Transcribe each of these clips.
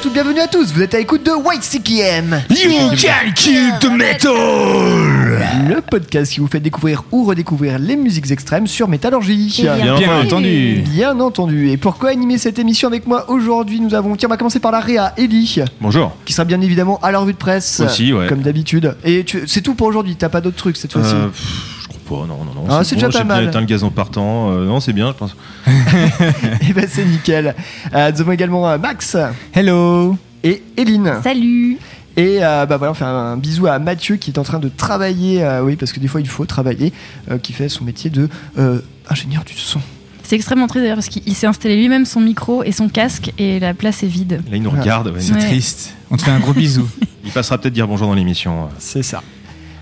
toutes, bienvenue à tous, vous êtes à l'écoute de White CKM, You can kill the metal le podcast qui vous fait découvrir ou redécouvrir les musiques extrêmes sur Métallurgie. Et Bien Bien entendu. Bien entendu. Et pour co-animer cette émission avec moi aujourd'hui, nous avons. Tiens, on va commencer par la Réa, Ellie, Bonjour. qui sera bien évidemment à la revue de presse. Aussi, ouais. Comme d'habitude. Et tu- c'est tout pour aujourd'hui, t'as pas d'autres trucs cette fois-ci? Euh, pas, non, non, non. Ah, c'est bon, déjà pas j'ai mal. bien éteint le gazon partant. euh, non, c'est bien, je pense. Et ben c'est nickel. Euh, nous avons également euh, Max Hello et Eline. Salut Et euh, bah voilà, on fait un, bisou à Mathieu qui est en train de travailler, euh, oui, parce que des fois il faut travailler, euh, qui fait son métier de euh, ingénieur du son. C'est extrêmement triste d'ailleurs parce qu'il s'est installé lui-même son micro et son casque et la place est vide. Là, il nous regarde. ouais. C'est Ouais. triste. On te fait un gros bisou. Il passera peut-être dire bonjour dans l'émission. C'est ça.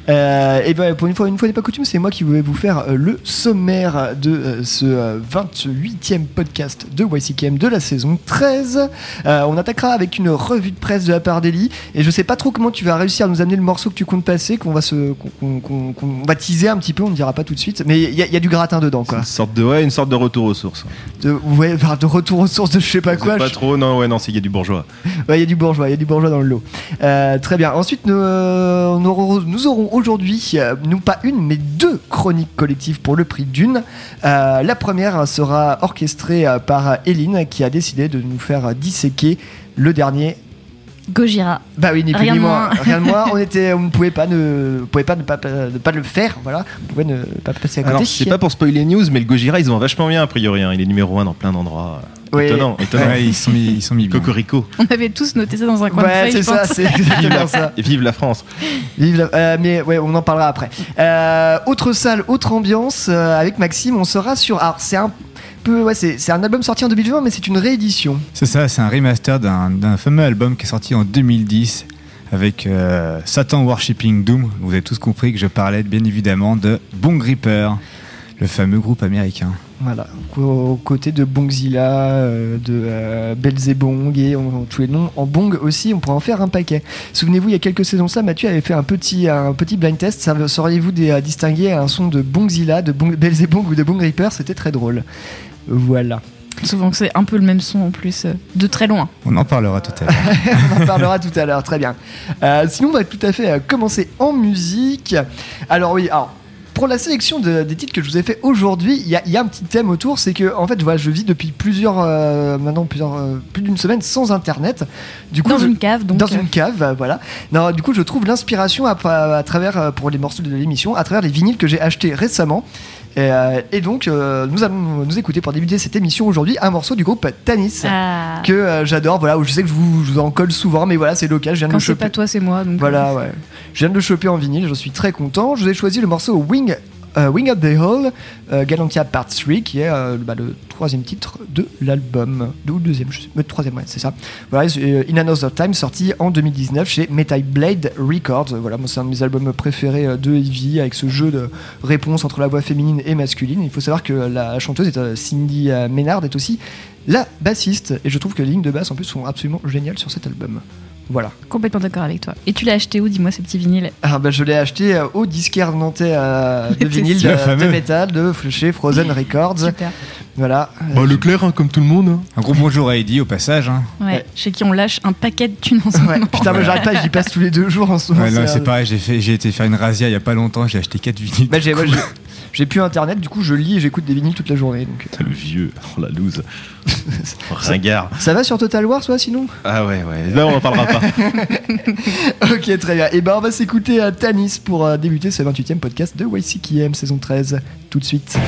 Euh, et ben pour une fois, une fois n'est pas coutume, c'est moi qui vais vous faire euh, le sommaire de euh, ce euh, 28e podcast de YCKM de la saison 13. Euh, on attaquera avec une revue de presse de la part d'Eli et je sais pas trop comment tu vas réussir à nous amener le morceau que tu comptes passer, qu'on va se, qu'on, qu'on- qu'on va teaser un petit peu, on ne dira pas tout de suite, mais il y, a- il y a du gratin dedans C'est quoi. Une sorte de, ouais, une sorte de retour aux sources. De, ouais, de retour aux sources de je sais pas C'est quoi. Pas je- trop, non, ouais, non, c'est il y a du bourgeois. Ouais, il y a du bourgeois, il y a du bourgeois dans le lot. Euh, très bien. Ensuite, nous, nous aurons aujourd'hui, euh, non pas une, mais deux chroniques collectives pour le prix d'une. Euh, la première sera orchestrée euh, par Eline, qui a décidé de nous faire disséquer le dernier. Gojira. Bah oui, ni plus Rien ni de moins. moins. Rien de moins. On était, on ne pouvait pas ne, pouvait pas ne pas, ne pas le faire. Voilà, on pouvait ne pas passer à côté. Alors, c'est pas pour spoiler les news, mais le Gojira, ils ont vachement bien a priori. hein. Il est numéro 1 dans plein d'endroits. Oui. Étonnant, étonnant. Ouais, ils sont mis, ils sont mis bien. Cocorico. On avait tous noté ça dans un coin Ouais, de c'est feuille, je ça, pense. c'est exactement ça. Et vive la France. Vive la- euh, mais ouais, on en parlera après. Euh, autre salle, autre ambiance. euh, avec Maxime, on sera sur. Alors, c'est un peu. Ouais, c'est un album sorti en 2020, mais c'est une réédition. C'est ça, c'est un remaster d'un fameux album qui est sorti en 2010 avec euh, Satan Worshipping Doom. Vous avez tous compris que je parlais bien évidemment de Bong Reaper, le fameux groupe américain. Voilà. Aux côtés de Bongzilla, euh, de euh, Belzebong et on, tous les noms en Bong aussi, on pourrait en faire un paquet. Souvenez-vous, il y a quelques saisons ça, Mathieu avait fait un petit, un petit blind test. Sauriez-vous distinguer un son de Bongzilla, de Bong, Belzebong ou de Bong Reaper C'était très drôle. Voilà. Souvent que c'est un peu le même son en plus, euh, de très loin. On en parlera tout à l'heure. on en parlera tout à l'heure, très bien. Euh, sinon, on va tout à fait euh, commencer en musique. Alors oui, alors pour la sélection de- des titres que je vous ai fait aujourd'hui, il y, a- il y a un petit thème autour, c'est que en fait, voilà, je vis depuis plusieurs, euh, maintenant plusieurs, euh, plus d'une semaine sans internet. Du coup, Dans je- une cave, donc. dans euh, une cave, euh, voilà. Non, du coup, je trouve l'inspiration à, à travers, pour les morceaux de l'émission, à travers les vinyles que j'ai achetés récemment. Et, euh, et donc, euh, nous allons nous écouter pour débuter cette émission aujourd'hui un morceau du groupe Tanis. ah, Que euh, j'adore, voilà, où je sais que je vous, je vous en colle souvent, mais voilà, c'est local, je viens de le choper. pas toi, c'est moi. Donc, Voilà, ouais. Je viens de le choper en vinyle, je suis très content. Je vous ai choisi le morceau Wing, euh, Wing of the Hall, euh, Galantia Part 3, qui est euh, bah, le troisième titre de l'album. Deux ou deuxième, je sais, le troisième, ouais, c'est ça. Voilà, In Another Time, sorti en 2019 chez Metal Blade Records. Voilà, c'est un de mes albums préférés de Heavy, avec ce jeu de réponse entre la voix féminine et masculine. Il faut savoir que la chanteuse, est, Cindy Maynard, est aussi la bassiste, et je trouve que les lignes de basse en plus sont absolument géniales sur cet album. Voilà. Complètement d'accord avec toi. Et tu l'as acheté où Dis-moi ces petits vinyles. Ah bah je l'ai acheté euh, au disquaire nantais euh, de vinyle de, Le fameux. de métal de chez Frozen Records. Super. Voilà. Bah, Leclerc, hein, comme tout le monde. hein. Un gros bonjour à Eddie au passage. hein. Ouais. Ouais. Chez qui on lâche un paquet de thunes en ce Ouais, moment. putain, moi j'arrête pas, j'y passe tous les deux jours en ce moment. Ouais, non, c'est- pareil, j'ai fait- j'ai été faire une razzia il y a pas longtemps, j'ai acheté 4 vinyles. Bah, j'ai, plus internet, du coup je lis et j'écoute des vinyles toute la journée. Donc. Putain, le vieux. Oh, la loose. Ringard. Ça va sur Total War, toi sinon? Ah ouais, ouais. Là, on en parlera pas. Ok, très bien. Et ben on va s'écouter à Tanis pour euh, débuter ce 28e podcast de YCKM saison 13 tout de suite.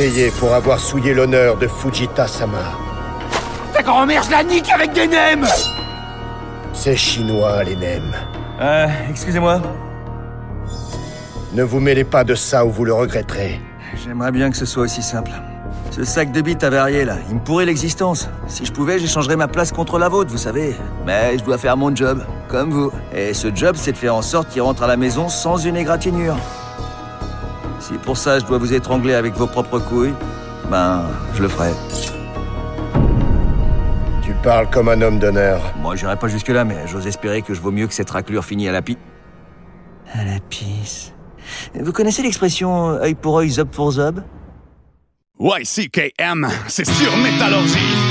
Payer pour avoir souillé l'honneur de Fujita-sama. Ta grand-mère, je la nique avec des nems! C'est chinois, les nems. Euh, excusez-moi. Ne vous mêlez pas de ça ou vous le regretterez. J'aimerais bien que ce soit aussi simple. Ce sac de bites avarié là, il me pourrait l'existence. Si je pouvais, j'échangerais ma place contre la vôtre, vous savez. Mais je dois faire mon job, comme vous. Et ce job, c'est de faire en sorte qu'il rentre à la maison sans une égratignure. Si pour ça je dois vous étrangler avec vos propres couilles, ben, je le ferai. Tu parles comme un homme d'honneur. Moi, j'irai pas jusque-là, mais j'ose espérer que je vaux mieux que cette raclure finie à la pi... À la pisse. Vous connaissez l'expression œil pour œil, zob pour zob? YCKM, c'est sur Métallurgie.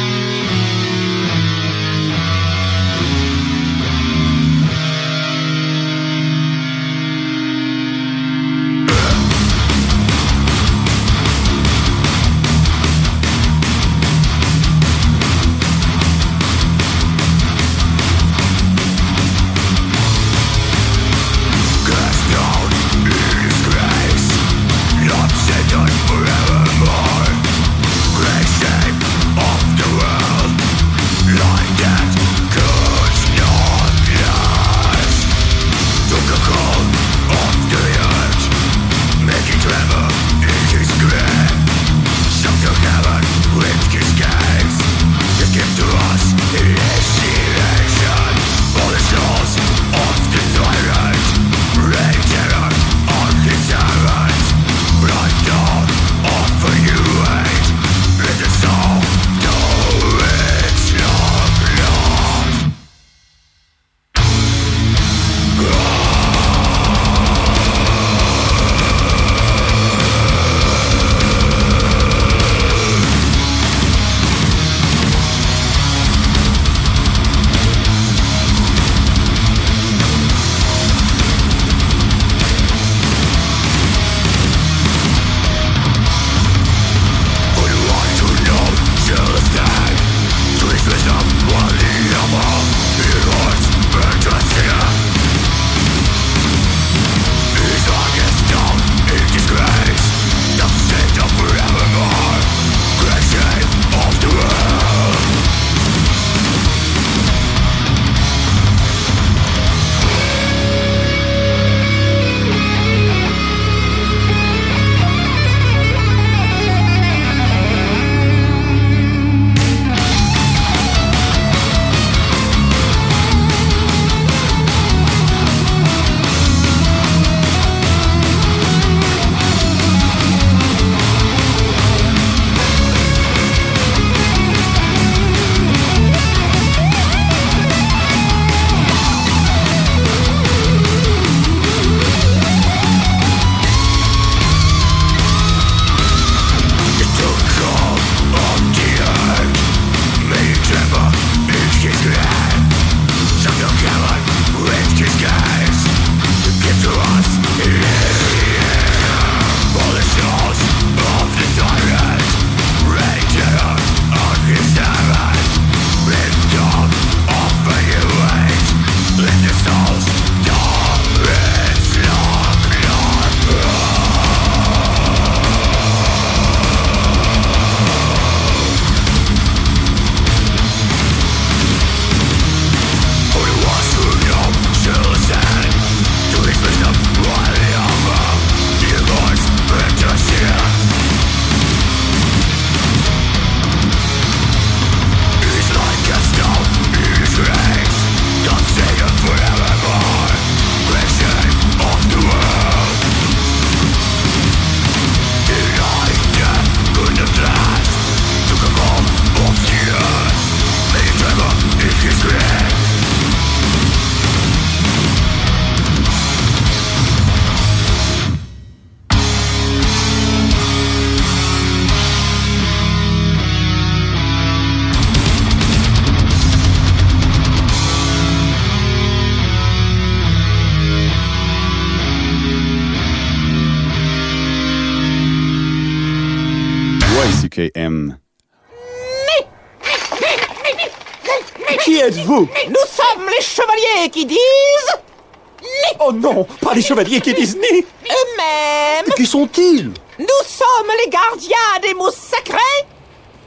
Non, pas les chevaliers qui disent ni eux-mêmes. Qui sont-ils? Nous sommes les gardiens des mots sacrés.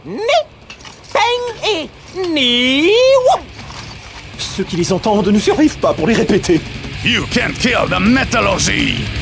Ni, Peng et Ni. Ceux qui les entendent ne survivent pas pour les répéter. You can't kill the metallurgy!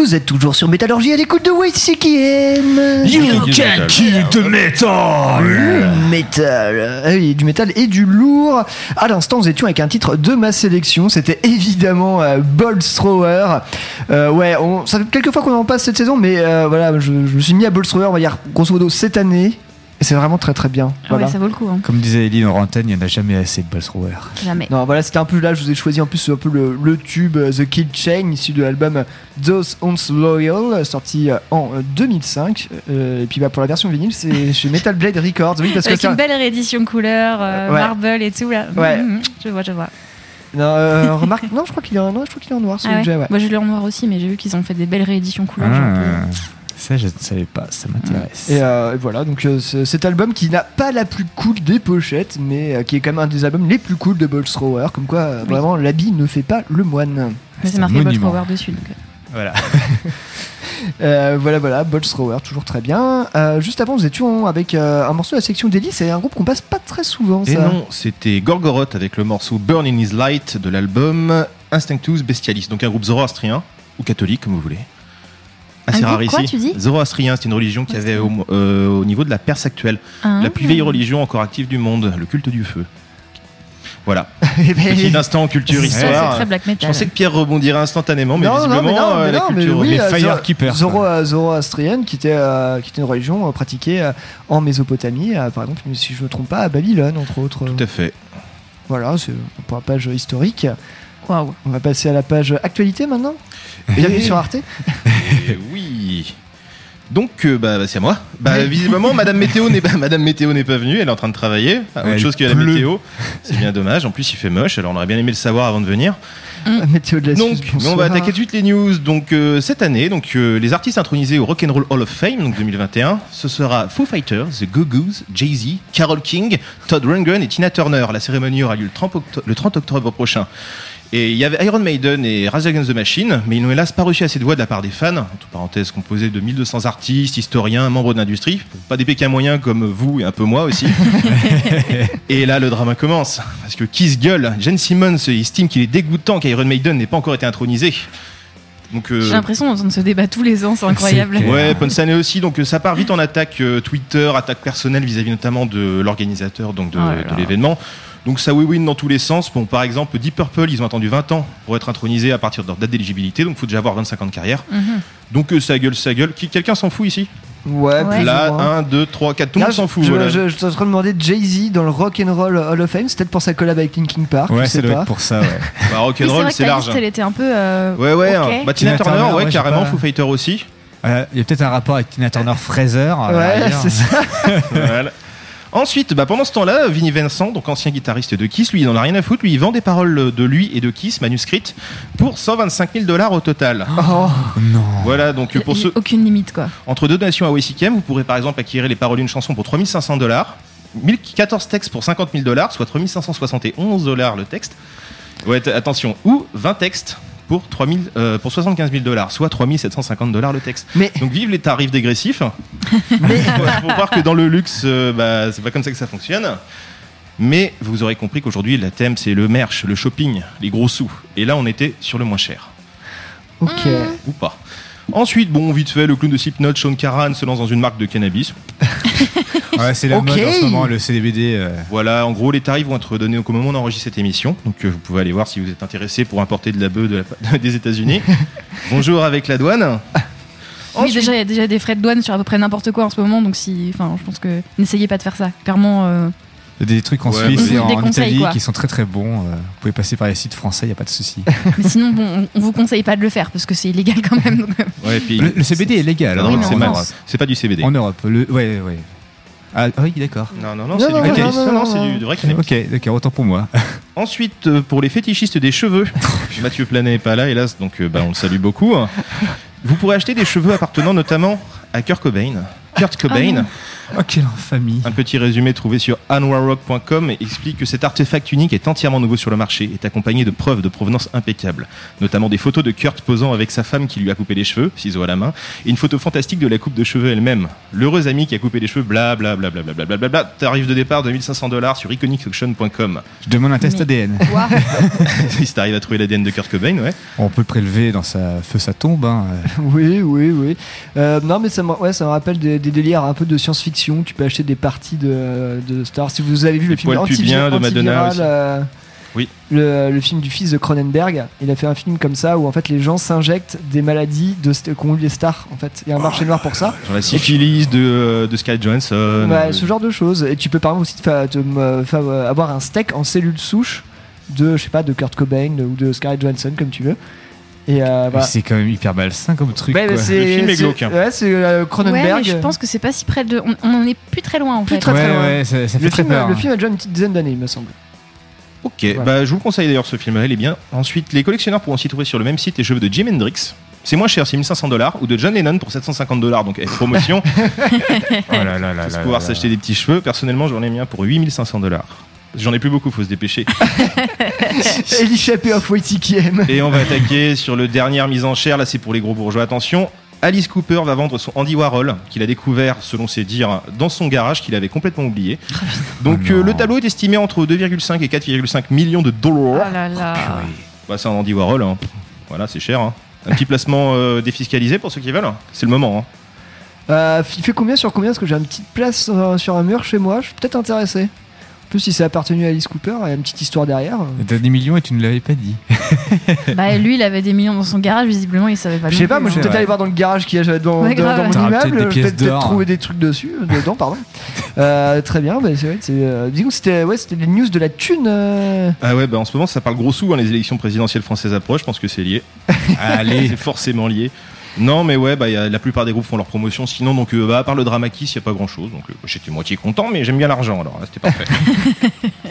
Vous êtes toujours sur Métallurgie à l'écoute de YCKM. You can kill the metal. Le métal. Oui, du métal et du lourd. À l'instant, nous étions avec un titre de ma sélection. C'était évidemment euh, Bolt Thrower. Euh, ouais, on, ça fait quelques fois qu'on en passe cette saison, mais euh, voilà, je, je me suis mis à Bolt Thrower, on va dire, grosso modo, cette année. Et c'est vraiment très très bien. Voilà. Ouais, ça vaut le coup. hein. Comme disait Eline en il n'y en a jamais assez de Buzz Thrower. Jamais. Non, voilà, c'était un peu là, je vous ai choisi en plus un peu le, le tube euh, The Kill Chain, issu de l'album Those Once Loyal, sorti euh, en euh, 2005. Euh, et puis bah, pour la version vinyle, c'est chez Metal Blade Records. Oui, parce que Avec c'est un- une belle réédition couleur, euh, Ouais. marble et tout là. Ouais. Mhm, je vois, je vois. Non, euh, remarque, non, je crois qu'il est, en- est noir, Ah ouais. que ouais. Moi je l'ai en noir aussi, mais j'ai vu qu'ils ont fait des belles rééditions couleur. j'ai un peu- Ah, ça, je ne savais pas, ça m'intéresse. Et, euh, et voilà, donc euh, ce- cet album qui n'a pas la plus cool des pochettes, mais euh, qui est quand même un des albums les plus cool de Bolt Thrower. Comme quoi, euh, Oui. vraiment, l'habit ne fait pas le moine. Mais c'est marqué Bolt Thrower dessus. donc, euh. Voilà. Euh, voilà, voilà, Bolt Thrower, toujours très bien. Euh, juste avant, nous étions avec euh, un morceau de la section d'Ellie, c'est un groupe qu'on passe pas très souvent, Et ça. non, c'était Gorgoroth avec le morceau Burn in His Light de l'album Instinctus Bestialis, donc un groupe zoroastrien ou catholique comme vous voulez. Assez Un rare ici. tu dis Zoroastrien, c'est une religion qui avait au, euh, au niveau de la Perse actuelle, Ah. la plus vieille religion encore active du monde, le culte du feu. Voilà. Eh ben, Petit instant culture histoire. très black metal. Je pensais que Pierre rebondirait instantanément, mais non, non, visiblement mais non, euh, mais la non, mais culture. oui, Les euh, Firekeepers, Zoro- Zoroastrienne, qui était, euh, qui était une religion euh, pratiquée euh, en Mésopotamie, euh, par exemple, si je ne me trompe pas, à Babylone, entre autres. Tout à fait. Voilà, c'est pour la page historique. Waouh. On va passer à la page actualité maintenant. Bienvenue sur Arte. Eh oui. Donc, euh, bah, bah, c'est à moi. Bah, visiblement, Madame Météo n'est pas, Madame Météo n'est pas venue. Elle est en train de travailler. Ah, autre chose que la météo. C'est bien dommage. En plus, il fait moche. Alors, on aurait bien aimé le savoir avant de venir. La météo de la Donc, Suisse, mais on va attaquer tout de suite les news. Donc, euh, cette année, donc, euh, les artistes intronisés au Rock and Roll Hall of Fame, donc 2021, ce sera Foo Fighters, The Go-Go's, Jay-Z, Carole King, Todd Rundgren et Tina Turner. La cérémonie aura lieu le 30, octo- le 30 octobre prochain. Et il y avait Iron Maiden et Rage Against the Machine, mais ils n'ont hélas pas reçu assez de voix de la part des fans, entre parenthèses composés de 1200 artistes, historiens, membres de l'industrie, pas des pékins moyens comme vous et un peu moi aussi. et là, le drama commence, parce que Kiss gueule, Jen Simmons estime qu'il est dégoûtant qu'Iron Maiden n'ait pas encore été intronisé. Donc, euh, J'ai l'impression d'entendre ce débat tous les ans, c'est incroyable. Ouais, Ponsané aussi. Donc euh, ça part vite en attaque euh, Twitter, attaque personnelle vis-à-vis notamment de l'organisateur donc de, Oh de l'événement. Donc ça oui dans tous les sens. Bon, par exemple, Deep Purple, ils ont attendu 20 ans pour être intronisés à partir de leur date d'éligibilité. Donc il faut déjà avoir 25 ans de carrière. Mhm. Donc euh, ça gueule, ça gueule. Quelqu'un s'en fout ici? Ouais, Là, moins. 1, 2, 3, 4, tout le monde s'en fout. Je, voilà. je, je suis en train de demander Jay-Z dans le Rock and Roll Hall of Fame, c'est peut-être pour sa collab avec Linkin Park. Ouais, être pour ça, ouais. Bah, c'est rock'n'roll, vrai que c'est large. liste, elle était un peu. euh, Ouais, ouais. ok. hein. Bah, Tina, Tina Turner, Turner, ouais, carrément. pas- Foo Fighter aussi. Euh, Il y a peut-être un rapport avec Tina Turner Fraser. Ouais, c'est ça. Voilà. Ensuite, bah, pendant ce temps-là, Vinnie Vincent, donc ancien guitariste de Kiss, lui, il en a rien à foutre. Lui, il vend des paroles de lui et de Kiss manuscrites pour 125 000 dollars au total. Oh, Non. Voilà, donc pour ceux, Aucune limite, quoi. entre deux donations à WCKM, vous pourrez par exemple acquérir les paroles d'une chanson pour 3500 dollars, 14 textes pour 50 000 dollars, soit 3571 dollars le texte. Ouais, attention, ou 20 textes pour, 3000, euh, pour 75 000 dollars, soit 3750 dollars le texte. Mais- Donc vive les tarifs dégressifs. Mais faut voir que dans le luxe, euh, bah, c'est pas comme ça que ça fonctionne. Mais vous aurez compris qu'aujourd'hui, la thème, c'est le merch, le shopping, les gros sous. Et là, on était sur le moins cher. ok. Ou pas. Ensuite, bon, vite fait, le clown de Slipknot, Sean Karan, se lance dans une marque de cannabis. Ouais, c'est la mode en ce moment, le CBD. euh, Voilà, en gros, les tarifs vont être donnés au moment où on enregistre cette émission. Donc, euh, vous pouvez aller voir si vous êtes intéressé pour importer de la bœuf de la- des États-Unis. Bonjour avec la douane. Oui, déjà, il y a déjà des frais de douane sur à peu près n'importe quoi en ce moment, donc si. Enfin, je pense que. N'essayez pas de faire ça. Clairement. euh, Il y a des trucs en Ouais, Suisse bah, et en Italie quoi. qui sont très très bons. Vous pouvez passer par les sites français, il n'y a pas de souci. Mais sinon, bon, on, vous conseille pas de le faire parce que c'est illégal quand même. Ouais, puis, Le, le CBD est légal. la hein. C'est pas du CBD. En Europe. Le, ouais, ouais. Ah oui, d'accord. Non, non, non, Non, c'est du vrai cannabis. Ok, d'accord, autant pour moi. Ensuite, euh, pour les fétichistes des cheveux, Mathieu Planet n'est pas là, hélas, donc euh, bah, on le salue beaucoup. Vous pourrez acheter des cheveux appartenant notamment à Kurt Cobain. Kurt Cobain. Ah non. Oh, quelle infamie Un petit résumé trouvé sur anwarrock.com explique que cet artefact unique est entièrement nouveau sur le marché, est accompagné de preuves de provenance impeccable, notamment des photos de Kurt posant avec sa femme qui lui a coupé les cheveux, ciseaux à la main, et une photo fantastique de la coupe de cheveux elle-même. L'heureux ami qui a coupé les cheveux, blablabla, blablabla, bla, bla, bla, bla tarif de départ de 1500 dollars sur iconicauction.com. Je demande un test ADN. Quoi si t'arrives à trouver l'ADN de Kurt Cobain, ouais. On peut prélever dans sa feu sa tombe. Hein. Oui, oui, oui. Euh, non, mais ça me, ouais, ça me rappelle des délires un peu de science-fiction tu peux acheter des parties de, de Star. Si vous avez vu le film de Madonna aussi. euh, Oui. le, le film du fils de Cronenberg, il a fait un film comme ça où en fait les gens s'injectent des maladies de qu'ont eu les stars. En fait, il y a un marché noir pour ça. Genre la syphilis de, de Johansson. Ouais, euh, ce genre de choses. Et tu peux par exemple aussi te euh, avoir un steak en cellules souches de, je sais pas, de Kurt Cobain ou de Scarlett Johansson comme tu veux. Et euh, voilà. C'est quand même hyper malsain comme truc. Quoi. c'est- Le film est glauque, hein. Ouais, c'est euh, Ouais, Cronenberg. je pense que c'est pas si près de. On, on en est plus très loin en Plus fait. très, très loin. ouais, ça, ça fait le, très film, peur. le hein. film a déjà une petite dizaine d'années, il me semble. Ok, Voilà. bah, je vous le conseille d'ailleurs ce film-là, il est bien. Ensuite, les collectionneurs pourront aussi trouver sur le même site les cheveux de Jim Hendrix. C'est moins cher, c'est 1500 dollars, ou de John Lennon pour 750 dollars, donc avec promotion. Oh là là là pouvoir s'acheter des petits cheveux. Personnellement, j'en ai mis un pour 8500 dollars. J'en ai plus beaucoup, faut se dépêcher. Et l'échappée qui aime. Et on va attaquer sur le dernière mise en chair. Là, c'est pour les gros bourgeois. Attention. Alice Cooper va vendre son Andy Warhol, qu'il a découvert, selon ses dires, dans son garage, qu'il avait complètement oublié. Donc, Oh euh, le tableau est estimé entre 2,5 et 4,5 millions de Oh dollars. là là. Bah, c'est un Andy Warhol. hein. Voilà, c'est cher. hein. Un petit placement euh, défiscalisé pour ceux qui veulent. C'est le moment. hein. Euh, il fait combien sur combien? Parce que j'ai une petite place euh, sur un mur chez moi, je suis peut-être intéressé. Si c'est appartenu à Alice Cooper, il y a une petite histoire derrière. T'as des millions et tu ne l'avais pas dit. Bah lui, il avait des millions dans son garage, visiblement, il savait pas. Je sais pas, moi je vais hein. peut-être aller voir dans le garage qu'il y a dans, Ouais, dans- grave. dans mon immeuble, peut-être d'or. trouver des trucs dessus, euh, dedans, pardon. Euh, très bien, bah, c'est vrai, euh, disons que c'était ouais, c'était les news de la thune. euh. Ah ouais, bah en ce moment, ça parle gros sous. hein, les élections présidentielles françaises approchent. Je pense que c'est lié. Allez. c'est forcément lié. Non, mais ouais, bah, y a, la plupart des groupes font leur promotion. Sinon, donc, euh, bah, à part le Drama Kiss, il n'y a pas grand chose. Donc, euh, j'étais moitié content, mais j'aime bien l'argent, alors là, c'était parfait.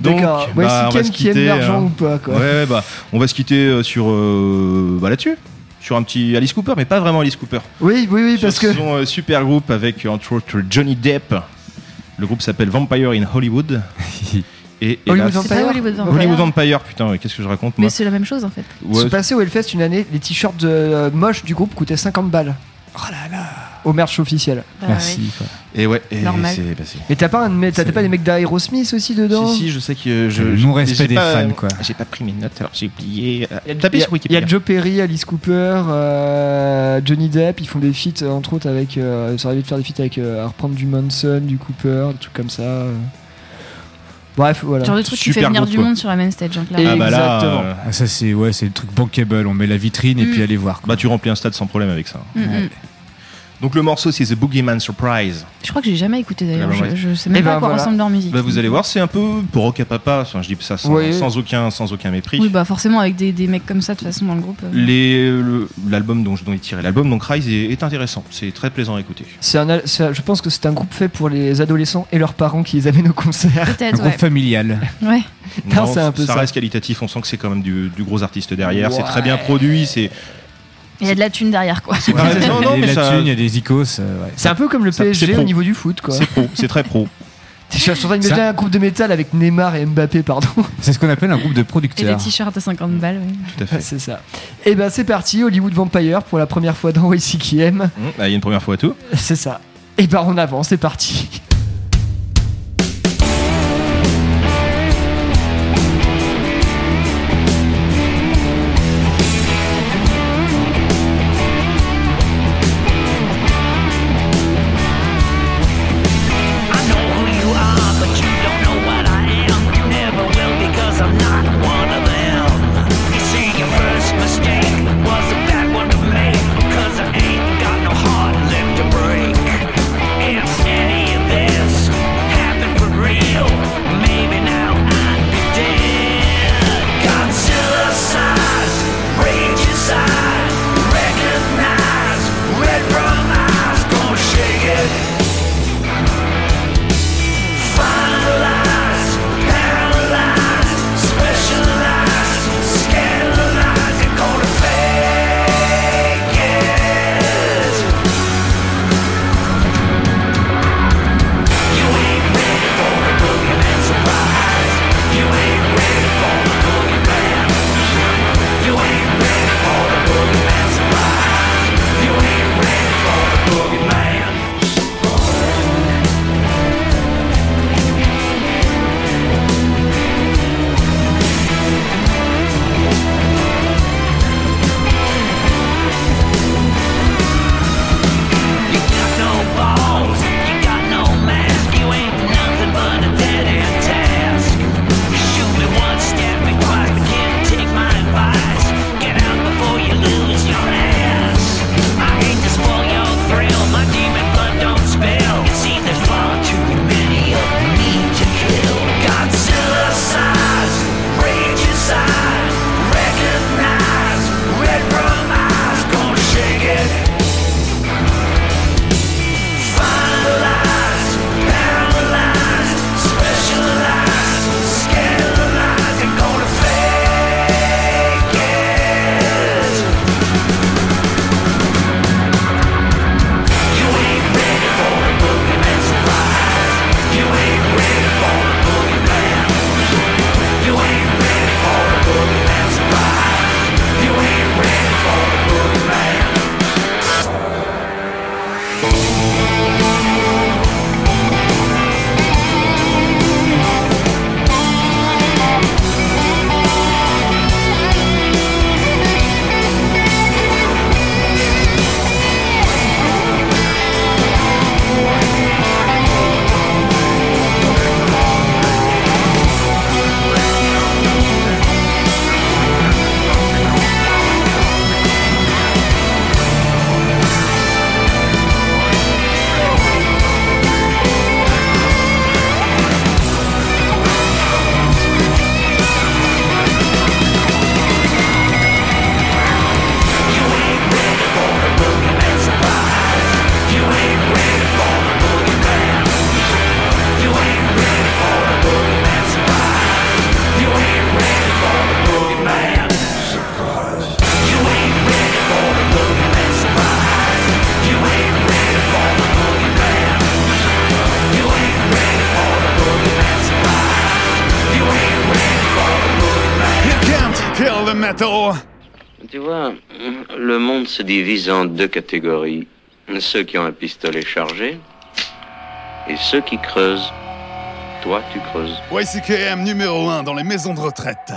D'accord, ouais, bah, on si va Ken se qui aime quitter, l'argent hein. ou pas, quoi. Ouais, ouais, bah, on va se quitter euh, sur. euh, bah, là-dessus. Sur un petit Alice Cooper, mais pas vraiment Alice Cooper. Oui, oui, oui, Sur parce que. son euh, super groupe avec, entre autres, Johnny Depp. Le groupe s'appelle Vampire in Hollywood. Et, et Hollywood là, C'est pas Vampire Hollywood Vampire. Hollywood Vampire, putain, ouais, qu'est-ce que je raconte moi Mais c'est la même chose en fait. Ouais, Se passer au Hellfest une année, les t-shirts euh, moches du groupe coûtaient 50 balles. Oh là là Au merch officiel. Bah, Merci. oui. quoi. Et ouais, et Normal. c'est bah, c'est- Mais t'as pas, un, mais t'as C'est- pas des mecs d'Aerosmith aussi dedans Si, si, je sais que je. Le je- non-respect j'ai des pas- fans, quoi. J'ai pas pris mes notes, alors j'ai oublié. euh, Il y a- Tapez il y a- sur Il y Wikipédia. a Joe Perry, Alice Cooper, euh, Johnny Depp, ils font des feats euh, entre autres avec. Euh, ça arrive de faire des feats avec. euh, à reprendre du Manson, du Cooper, des trucs comme ça. euh. Bref, voilà. Genre de truc qui fait venir du quoi. monde sur la même stage. hein. Ah bah là, Exactement. euh, Ah, ça, c'est ouais, c'est le truc bankable. On met la vitrine et Mm. puis allez voir. quoi. bah tu remplis un stade sans problème avec ça. Mm, mm. Donc le morceau c'est The Boogeyman Surprise. Je crois que j'ai jamais écouté d'ailleurs. Ah bah Je, ouais. je sais même Eh pas ben à quoi voilà. ressemble leur musique. Bah vous allez voir, c'est un peu pour rock à papa. Enfin, je dis ça sans, Oui. sans aucun, sans aucun mépris. Oui, bah forcément avec des, des mecs comme ça de toute façon dans le groupe. euh. Les- le- L'album dont je dois tirer, l'album donc Rise est, est intéressant. C'est très plaisant à écouter. C'est un, c'est- je pense que c'est un groupe fait pour les adolescents et leurs parents qui les amènent au concert. Un Peut-être, groupe ouais. familial. ouais. Non, c'est un peu ça. reste qualitatif. On sent que c'est quand même du, du gros artiste derrière. C'est très bien produit. C'est Il y a de la thune derrière quoi. Ouais, non, non, il y mais a de la ça- thune, il y a des icos. euh, ouais. C'est un peu comme le Ça- PSG au niveau du foot, quoi. c'est pro. C'est très pro. Je suis en train d'imaginer Ça- un groupe de métal avec Neymar et Mbappé, pardon. C'est ce qu'on appelle un groupe de Et des producteurs. t-shirts à 50 balles. ouais. Tout à fait. c'est ça. Et ben c'est parti, Hollywood Vampire pour la première fois dans YCKM. Hum, bah, Il y a une première fois à tout. C'est ça. Et ben on avance, c'est parti. se divise en deux catégories. Ceux qui ont un pistolet chargé et ceux qui creusent. Toi, tu creuses. YCKM numéro 1 dans les maisons de retraite.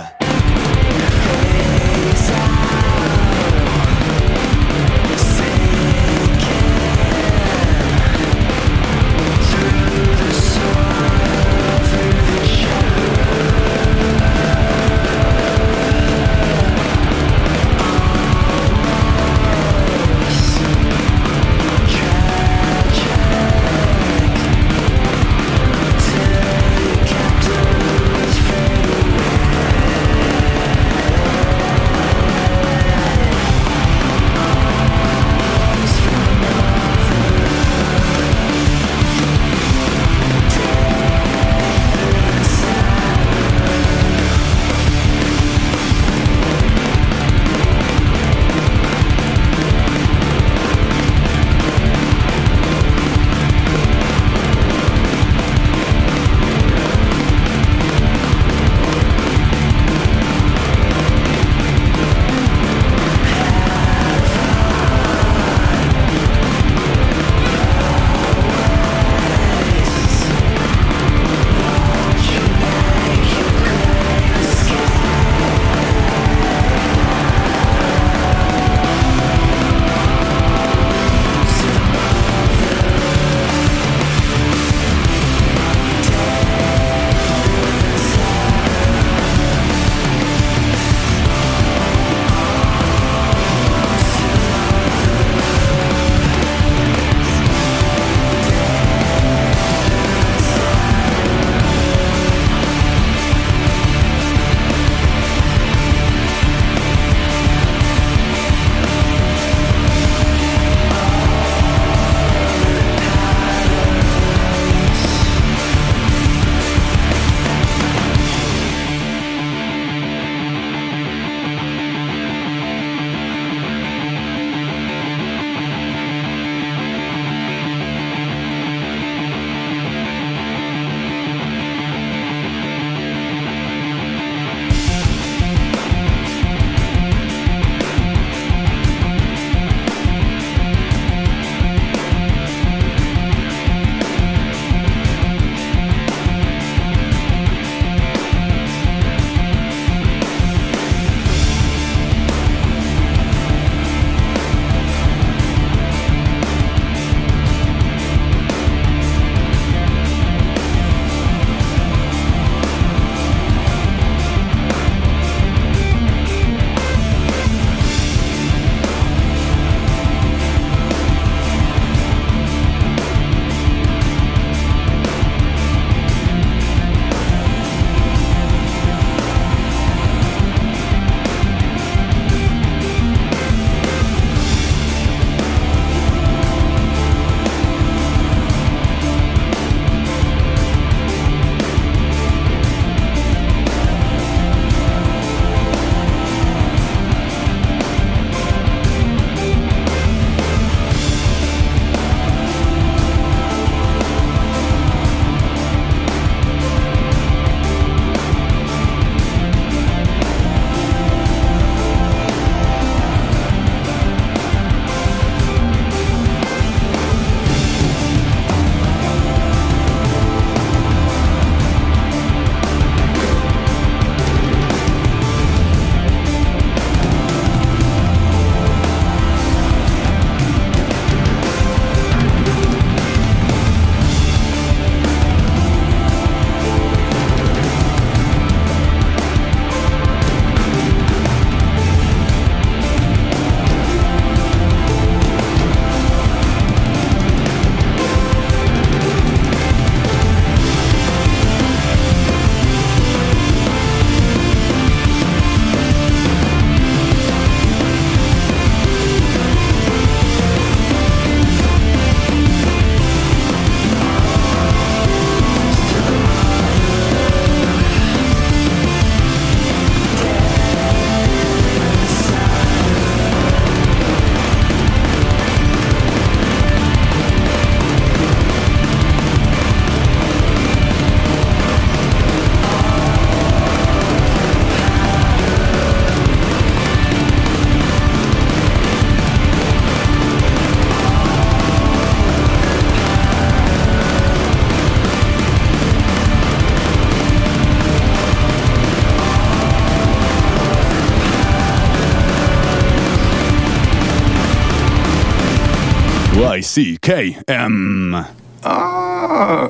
L-I-C-K-M. Ah,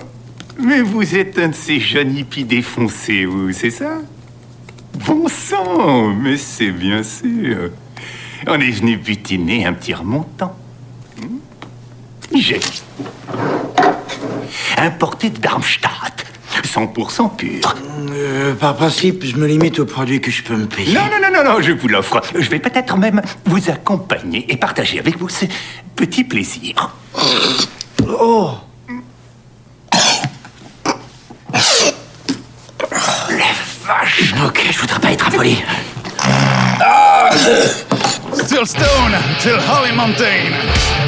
mais vous êtes un de ces jeunes hippies défoncés, vous, c'est ça? Bon sang, mais c'est bien sûr. On est venu butiner un petit remontant. Hmm J'ai importé de Darmstadt, 100% pur. Euh, par principe, je me limite aux produits que je peux me payer. Non, non, non, non, non, je vous l'offre. Je vais peut-être même vous accompagner et partager avec vous ce petit plaisir. Oh Vache Ok, je voudrais pas être impoli. Still stone till Holly Mountain.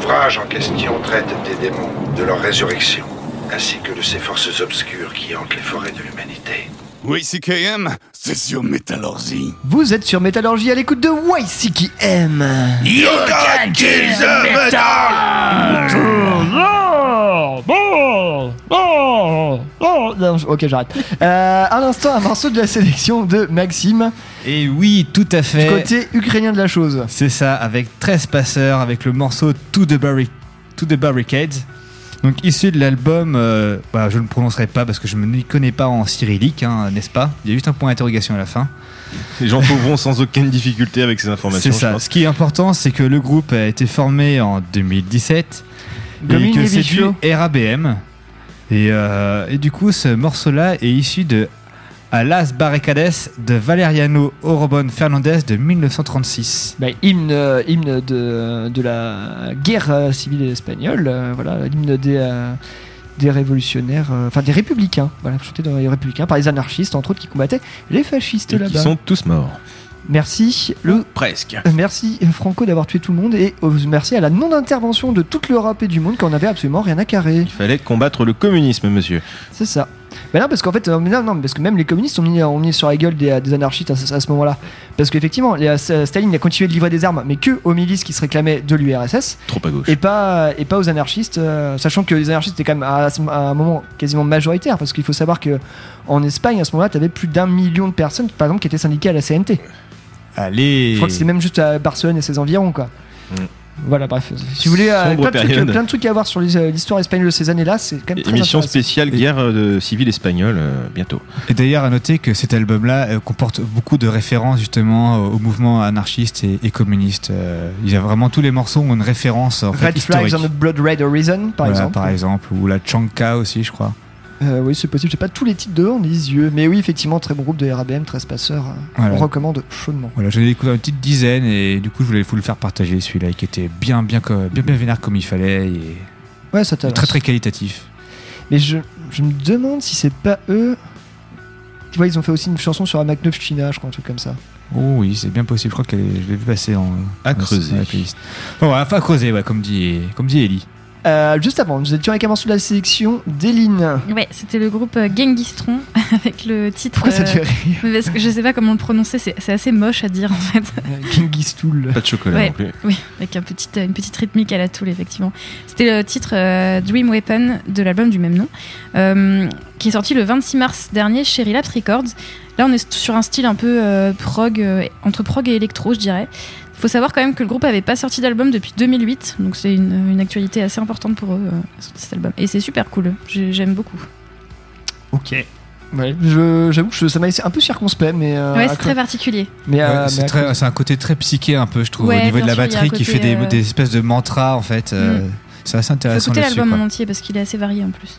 L'ouvrage en question traite des démons, de leur résurrection, ainsi que de ces forces obscures qui hantent les forêts de l'humanité. Oui, CKM, c'est sur Métallurgie. Vous êtes sur Métallurgie à l'écoute de YCKM. You can kill the metal! Non, je- ok, j'arrête. Euh, à l'instant, un morceau de la sélection de Maxime, Et oui, tout à fait. côté ukrainien de la chose. C'est ça, avec 13 passeurs, avec le morceau To the, Barri- to the Barricades. Donc issu de l'album, euh, bah, je ne le prononcerai pas parce que je ne m'y connais pas en cyrillique, hein, n'est-ce pas? Il y a juste un point d'interrogation à la fin. Les gens trouveront sans aucune difficulté avec ces informations. C'est je ça. pense. Ce qui est important, c'est que le groupe a été formé en 2017 et Gomin que c'est du. RABM. Et, euh, et du coup, ce morceau-là est issu de A Las Barricades de Valeriano Orobon Fernandez de 1936. Bah, hymne, hymne de, de la guerre civile espagnole, euh, voilà, hymne des, euh, des révolutionnaires, euh, enfin des républicains, voilà, chanté dans les républicains par les anarchistes, entre autres, qui combattaient les fascistes Et là-bas. sont tous morts. Merci, le, Presque. euh, merci Franco d'avoir tué tout le monde et euh, merci à la non-intervention de toute l'Europe et du monde quand on avait absolument rien à carrer. Il fallait combattre le communisme, monsieur. C'est ça. Ben non, parce qu'en fait, euh, non, non, parce que même les communistes ont mis, ont mis sur la gueule des, des anarchistes à, ce- à ce moment-là. Parce qu'effectivement, les- euh, Staline a continué de livrer des armes, mais que aux milices qui se réclamaient de l'URSS, Trop à gauche. et pas, et pas aux anarchistes, euh, sachant que les anarchistes étaient quand même à un moment quasiment majoritaire, parce qu'il faut savoir que en Espagne, à ce moment-là, tu avais plus d'un million de personnes, par exemple, qui étaient syndiquées à la CNT. Allez Je crois que c'était même juste à Barcelone et ses environs, quoi. Mm. Voilà, bref. Si vous voulez, euh, plein, de trucs, plein de trucs à voir sur l'histoire espagnole de ces années-là, c'est quand même très Émission spéciale guerre euh, civile espagnole, euh, bientôt. Et d'ailleurs, à noter que cet album-là euh, comporte beaucoup de références justement au mouvement anarchiste et, et communiste. Euh, il y a vraiment tous les morceaux ont une référence en fait, Red Flags historique. on the Blood Red Horizon, par Voilà, exemple. par exemple, ou la Chanka aussi, je crois. Euh, oui, c'est possible. J'ai pas tous les titres devant les yeux, mais oui, effectivement, très bon groupe de RABM, 13 passeurs. euh, Voilà. On recommande chaudement. Voilà, j'en ai découvert une petite dizaine et du coup, je voulais vous le faire partager celui-là qui était bien, bien, bien, bien vénère comme il fallait et Ouais, ça très, très qualitatif. Mais je, je me demande si c'est pas eux. Tu vois, ils ont fait aussi une chanson sur la Mac 9 China, je crois, un truc comme ça. Oh oui, c'est bien possible. Je crois que je l'ai vu passer en À creuser. Bon, voilà, enfin, à creuser, ouais, comme dit, comme dit Ellie. Euh, juste avant, nous étions avec un morceau de la sélection d'Eline. Ouais, c'était le groupe euh, Gengistron avec le titre. Pourquoi ça te euh, fait rire parce que je sais pas comment le prononcer, c'est assez moche à dire en fait. Genghis Tool. Pas de chocolat Ouais, non plus. oui, avec un petit, une petite rythmique à la Tool, effectivement. C'était le titre euh, Dream Weapon de l'album du même nom, euh, qui est sorti le 26 mars dernier chez Relapse Records. Là, on est sur un style un peu euh, prog, euh, entre prog et électro, je dirais. Il faut savoir quand même que le groupe avait pas sorti d'album depuis 2008, donc c'est une, une actualité assez importante pour eux, euh, cet album. Et c'est super cool, J'ai- j'aime beaucoup. Ok. Ouais, j'avoue que je- ça m'a laissé un peu circonspect, mais. euh, ouais, c'est très particulier. Mais, Ouais, euh, c'est un côté très psyché un peu, je trouve, Ouais, au niveau de la sûr, batterie qui fait des, euh, des espèces de mantras en fait. euh, Mm. C'est assez Faut intéressant écouter là-dessus. l'album en entier parce qu'il est assez varié en plus.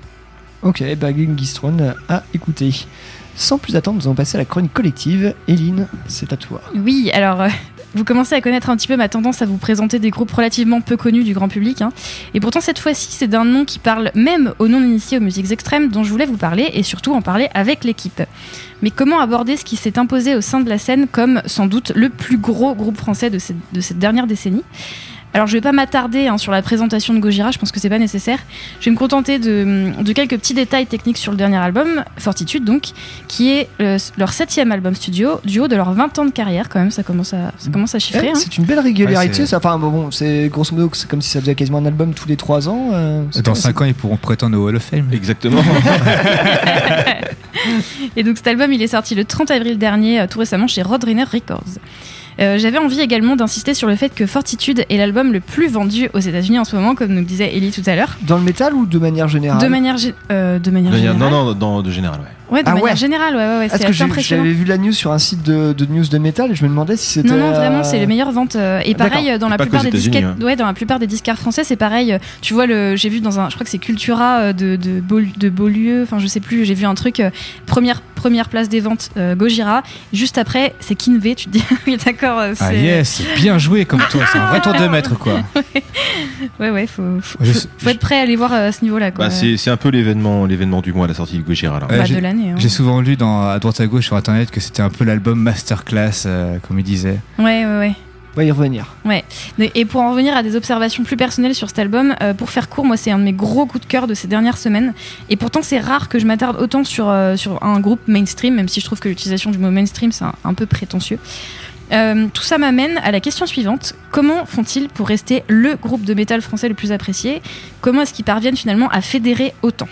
Ok, bah Genghis Throne à écouter. Sans plus attendre, nous allons passer à la chronique collective. Eline, c'est à toi. Oui, alors euh, vous commencez à connaître un petit peu ma tendance à vous présenter des groupes relativement peu connus du grand public. hein. Et pourtant, cette fois-ci, c'est d'un nom qui parle même aux non-initiés aux musiques extrêmes dont je voulais vous parler et surtout en parler avec l'équipe. Mais comment aborder ce qui s'est imposé au sein de la scène comme sans doute le plus gros groupe français de cette, de cette dernière décennie? Alors je vais pas m'attarder hein, sur la présentation de Gojira, je pense que c'est pas nécessaire. Je vais me contenter de, de quelques petits détails techniques sur le dernier album, Fortitude donc, qui est euh, leur septième album studio, du haut de leurs 20 ans de carrière quand même, ça commence à, ça commence à chiffrer. Eh, hein. C'est une belle régularité. Ouais, c'est- ça. Enfin, bon, c'est grosso modo, c'est comme si ça faisait quasiment un album tous les 3 ans. euh, c'est Dans pas- 5 ans, ils pourront prétendre au Hall of Fame. Exactement. Et donc cet album, il est sorti le 30 avril dernier, euh, tout récemment chez Roadrunner Records. Euh, J'avais envie également d'insister sur le fait que Fortitude est l'album le plus vendu aux États-Unis en ce moment, comme nous disait Ellie tout à l'heure. Dans le métal ou de manière générale? De manière, gé- euh, de manière non, générale. non, dans- de général, ouais. Ouais, de Ah manière ouais. générale, ouais, ouais, ouais, c'est assez impressionnant. j'avais vu la news sur un site de, de news de métal et je me demandais si c'était. Non, non, vraiment, euh, c'est les meilleures ventes. euh, Et pareil, euh, dans la plupart des disquettes, ouais, dans la plupart des disquaires français, c'est pareil. Tu vois, le, j'ai vu dans un, je crois que c'est Cultura de, de, Beau- de Beaulieu, enfin, je sais plus, j'ai vu un truc, euh, première, première place des ventes euh, Gojira. Juste après, c'est Kinvey. Tu te dis, oui, d'accord. Ah c'est- yes, bien joué comme toi, c'est un vrai tour de maître quoi. Ouais, ouais, faut, faut, Je- faut- faut être prêt à aller voir à ce niveau-là. quoi. Bah, c'est c'est un peu l'événement l'événement du mois, la sortie de Gojira. Là. Bah, de l'année, hein. J'ai souvent lu dans, à droite à gauche sur internet que c'était un peu l'album masterclass, euh, comme il disait. Ouais, ouais, ouais. On va y revenir. Ouais. Et pour en revenir à des observations plus personnelles sur cet album, euh, pour faire court, moi c'est un de mes gros coups de cœur de ces dernières semaines. Et pourtant c'est rare que je m'attarde autant sur, euh, sur un groupe mainstream, même si je trouve que l'utilisation du mot mainstream c'est un, un peu prétentieux. Euh, tout ça m'amène à la question suivante. Comment font-ils pour rester le groupe de métal français le plus apprécié? Comment est-ce qu'ils parviennent finalement à fédérer autant?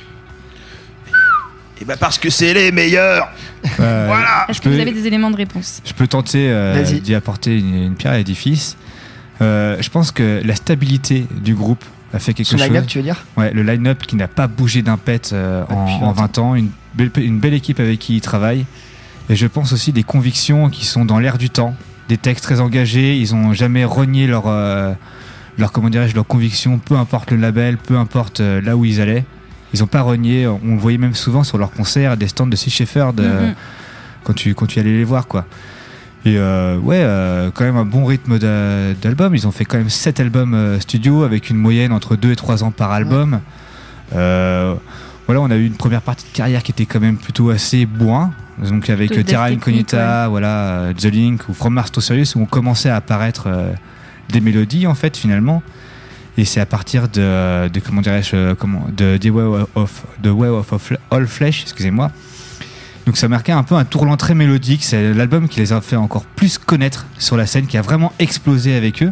Et bah parce que c'est les meilleurs. Voilà. Est-ce que vous avez des éléments de réponse? Je peux tenter euh, d'y apporter une, une pierre à l'édifice. Euh, je pense que la stabilité du groupe a fait quelque Son chose. line-up, tu veux dire? Ouais, le line-up qui n'a pas bougé d'un pet euh, en, Depuis en 20 20 ans, une belle, une belle équipe avec qui il travaille. Et je pense aussi des convictions qui sont dans l'air du temps, des textes très engagés, ils ont jamais renié leur, euh, leur comment dirais-je, leur conviction, peu importe le label, peu importe euh, là où ils allaient. Ils ont pas renié, on le voyait même souvent sur leurs concerts, des stands de Sea Shepherd Mhm. quand, tu, quand tu allais les voir quoi. Et euh, ouais, euh, quand même un bon rythme d'a- d'album. Ils ont fait quand même 7 albums euh, studio avec une moyenne entre 2 et 3 ans par album. Euh, voilà, on a eu une première partie de carrière qui était quand même plutôt assez bourrin. Donc avec De Terra Incognita, voilà, euh, The Link ou From Mars to Sirius où on commençait à apparaître des mélodies en fait finalement. Et c'est à partir de, comment dirais-je, euh, comment, de The Way of All Flesh, excusez-moi. Donc ça marquait un peu un tourlant très mélodique. C'est l'album qui les a fait encore plus connaître sur la scène, qui a vraiment explosé avec eux.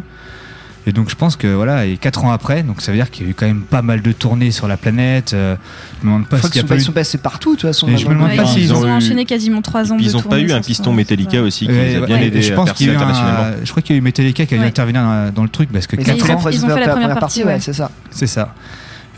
Et donc je pense que voilà, et 4 ans après, donc ça veut dire qu'il y a eu quand même pas mal de tournées sur la planète. euh, je me demande pas Je crois s'il y qu'ils a sont, pas eu- sont passés partout, de toute façon. Je me demande pas Ouais, s'ils ils, ont ont eu- enchaîné quasiment 3 ans Puis de ils ont pas eu un piston Metallica aussi qui Ouais, les a ouais, bien et aidés je pense qu'il y a percer eu internationalement. un, je crois qu'il y a eu Metallica qui a dû Ouais. intervenir dans, dans le truc parce que Mais 4 ils ont ans, fait- ils ont fait la première partie, ouais. c'est ça. c'est ça.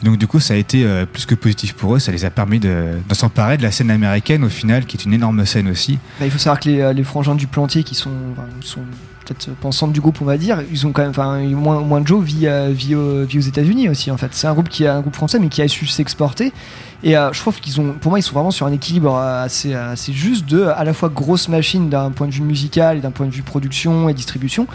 Donc du coup, ça a été euh, plus que positif pour eux. Ça les a permis de, de s'emparer de la scène américaine au final, qui est une énorme scène aussi. Bah, il faut savoir que les, euh, les frangins du plantier qui sont, enfin, sont peut-être pensantes du groupe, on va dire, ils ont quand même, enfin, moins, moins Joe vit, euh, vit, au- vit aux États-Unis aussi en fait. C'est un groupe qui est un groupe français mais qui a su s'exporter. Et euh, je trouve qu'ils ont, pour moi, ils sont vraiment sur un équilibre euh, assez, assez juste de à la fois grosse machine d'un point de vue musical et d'un point de vue production et distribution.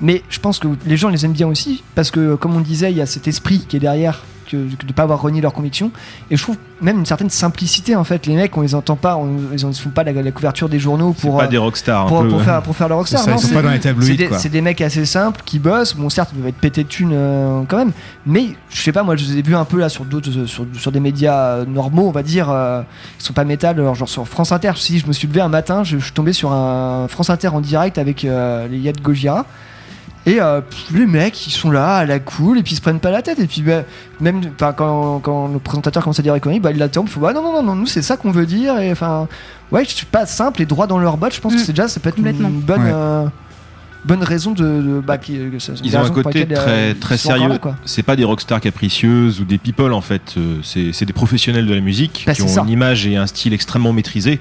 Mais je pense que les gens les aiment bien aussi parce que, comme on disait, il y a cet esprit qui est derrière. Que, que de ne pas avoir renié leurs convictions et je trouve même une certaine simplicité en fait les mecs on les entend pas on, ils ne font pas la, la couverture des journaux pour pas euh, des rockstars pour, peu. pour faire, pour faire le rockstar. C'est ça, non, ils sont c'est- pas dans les tabloïds, c'est des- quoi. C'est des mecs assez simples qui bossent. Bon, certes, ils doivent être pétés de thunes euh, quand même. Mais je sais pas, moi, je les ai vus un peu là sur d'autres, sur, sur des médias euh, normaux, on va dire, euh, qui sont pas métal, alors, genre sur France Inter. Si je me suis levé un matin, je, je suis tombé sur un France Inter en direct avec euh, les Yad Gojira. Et euh, les mecs, ils sont là à la cool, et puis ils se prennent pas la tête. Et puis, bah, même quand, quand le présentateur commence à dire économie, bah, il l'interrompt, il faut bah, non, non, non, non, nous c'est ça qu'on veut dire. Et enfin, ouais, je suis pas simple et droit dans leur botte. Je pense que Mm. c'est déjà, ça peut être une bonne, Ouais. euh, bonne raison de. de- bah, qui, que ça- Ils ont un côté lesquelles, euh, très, très sérieux. C'est pas des rockstars capricieuses ou des people en fait. Euh, C'est c'est des professionnels de la musique Bah, qui ont ça. une image et un style extrêmement maîtrisé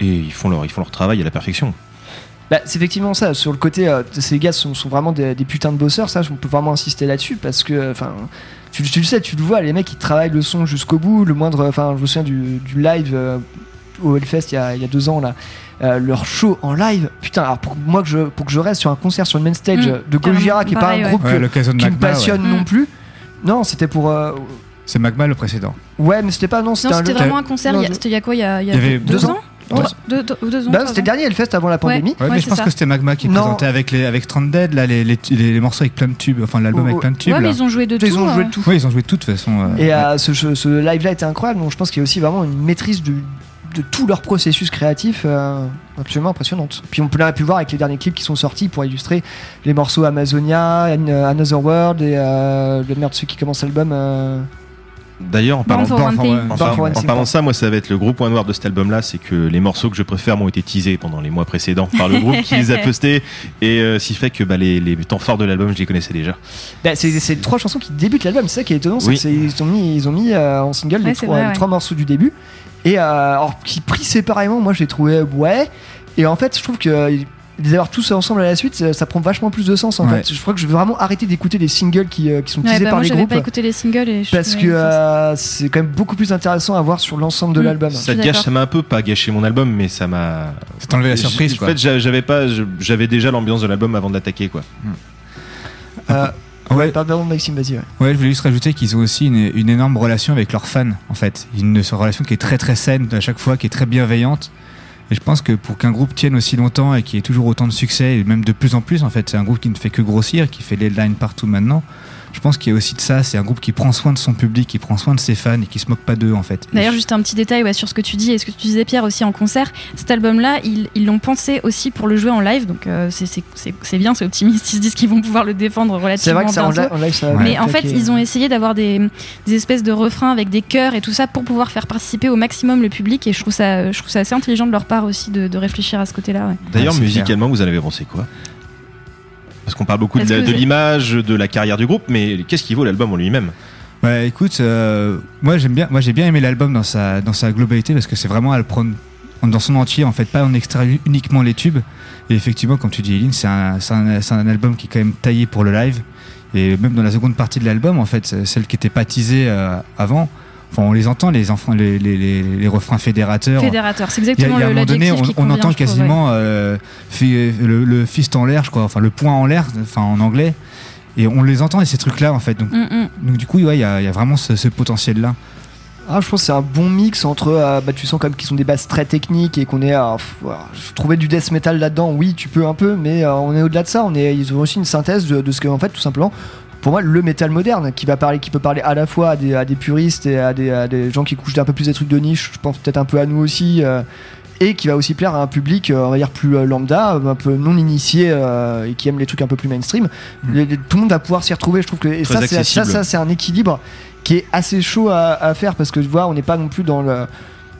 et ils font leur, ils font leur travail à la perfection. Bah, c'est effectivement ça. Sur le côté, euh, ces gars sont, sont vraiment des, des putains de bosseurs. Ça, on peut vraiment insister là-dessus parce que, enfin, tu, tu le sais, tu le vois, les mecs ils travaillent le son jusqu'au bout. Le moindre, enfin, je me souviens du, du live euh, au Hellfest il y, a, il y a deux ans là. Euh, leur show en live, putain, alors pour moi que je, pour que je reste sur un concert sur le main stage Mm, de Gojira, qui est pas un groupe Ouais, que- l'occasion de qui me Magma, passionne ouais. non Mm. plus. Non, c'était pour. euh, C'est Magma le précédent. ouais, mais c'était pas. Non, c'était vraiment un concert. Il y a- C'était il y a quoi Il y a, il y a Il y avait deux, deux ans Ouais. deux, deux- deux ans Bah, trois c'était le dernier Hellfest avant la pandémie. Ouais, Ouais, mais je pense ça. que c'était Magma qui Non. présentait avec les avec Stranded là les, les, les, les morceaux avec plein de tubes, enfin l'album Oh, avec plein de tubes. Ouais, mais là. ils ont joué de tout. Ils ont joué euh. de tout. Ouais, ils ont joué de toute façon. euh, Et ouais. euh, ce, ce- ce live-là était incroyable. Donc je pense qu'il y a aussi vraiment une maîtrise de, de tout leur processus créatif euh, absolument impressionnante. Puis on peut l'a pu voir avec les derniers clips qui sont sortis pour illustrer les morceaux Amazonia, An- Another World et euh, le merde ceux qui commencent l'album. Euh, D'ailleurs, en parlant, de ça, moi, ça va être le gros point noir de cet album-là, c'est que les morceaux que je préfère m'ont été teasés pendant les mois précédents par le groupe qui les a postés, et euh, ce qui fait que bah, les, les temps forts de l'album, je les connaissais déjà. bah, c'est trois chansons qui débutent l'album. C'est ça qui est étonnant. c'est Oui. que c'est- ils ont mis, ils ont mis euh, en single Ouais, les, trois, vrai, les ouais. trois morceaux du début. Et euh, alors, qui pris séparément, moi je les trouvais ouais. Et en fait, je trouve que de les avoir tous ensemble à la suite, ça, ça prend vachement plus de sens en Ouais. fait. Je crois que je vais vraiment arrêter d'écouter les singles qui, euh, qui sont Ouais, teasés bah, par moi les groupes. pas écouté les singles et je Parce que euh, c'est quand même beaucoup plus intéressant à voir sur l'ensemble de Mm. l'album. Ça te gâche, ça m'a un peu pas gâché mon album, mais ça m'a. Ça t'a enlevé la surprise, En fait, j'a- j'avais pas, j'avais déjà l'ambiance de l'album avant de l'attaquer, quoi. Euh, Ouais. Pardon Maxime, vas-y. ouais. Ouais, je voulais juste rajouter qu'ils ont aussi une, une énorme relation avec leurs fans, en fait. Une relation qui est très très saine à chaque fois, qui est très bienveillante. Et je pense que pour qu'un groupe tienne aussi longtemps et qui ait toujours autant de succès, et même de plus en plus, en fait, c'est un groupe qui ne fait que grossir, qui fait les lines partout maintenant. Je pense qu'il y a aussi de ça. C'est un groupe qui prend soin de son public, qui prend soin de ses fans et qui se moque pas d'eux, en fait. D'ailleurs, juste un petit détail ouais, sur ce que tu dis et ce que tu disais, Pierre, aussi en concert. Cet album-là, ils ils l'ont pensé aussi pour le jouer en live, donc euh, c'est- c'est c'est- c'est bien, c'est optimiste. Ils se disent qu'ils vont pouvoir le défendre C'est relativement vrai que ça en, bientôt. li- en live, ça Mais en fait, ils ont essayé d'avoir des, des espèces de refrains avec des chœurs et tout ça pour pouvoir faire participer au maximum le public. Et je trouve ça, je trouve ça assez intelligent de leur part aussi de, de réfléchir à ce côté-là. ouais. D'ailleurs, Ouais, c'est musicalement, vous en avez pensé quoi? Parce qu'on parle beaucoup de, la- l'image, de la carrière du groupe, mais qu'est-ce qui vaut l'album en lui-même Bah écoute, euh, moi j'aime bien, moi j'ai bien aimé l'album dans sa dans sa globalité parce que c'est vraiment à le prendre dans son entier en fait, pas en extrait uniquement les tubes. Et effectivement, comme tu dis, Eileen, c'est un, c'est un, c'est un album qui est quand même taillé pour le live. Et même dans la seconde partie de l'album, en fait, celle qui était pas teasée euh, avant. Enfin, on les entend, les enfants, les, les, les, les refrains fédérateurs. Fédérateur, c'est Il y a, exactement il y a un le- moment donné, on, qui on entend je trouve, ouais. quasiment euh, fi- le, le fist en l'air, je crois, enfin le point en l'air, enfin en anglais. Et on les entend et ces trucs-là, en fait. Donc, Mm, mm. donc du coup, ouais, il y, a il y a vraiment ce, ce potentiel-là. Ah, je pense que c'est un bon mix entre. euh, bah, tu sens quand même qu'ils sont des bases très techniques et qu'on est. à trouver du death metal là-dedans, oui, tu peux un peu, mais euh, on est au-delà de ça. On est, ils ont aussi une synthèse de, de ce que, en fait, tout simplement, pour moi, le métal moderne, qui va parler, qui peut parler à la fois à des, à des puristes et à des, à des gens qui couchent un peu plus des trucs de niche. Je pense peut-être un peu à nous aussi. euh, et qui va aussi plaire à un public, euh, on va dire, plus euh, lambda, un peu non initié euh, et qui aime les trucs un peu plus mainstream. Les- les- tout le monde va pouvoir s'y retrouver. Je trouve que et ça, c'est- ça, ça, c'est un équilibre qui est assez chaud à, à faire parce que tu vois, on n'est pas non plus dans le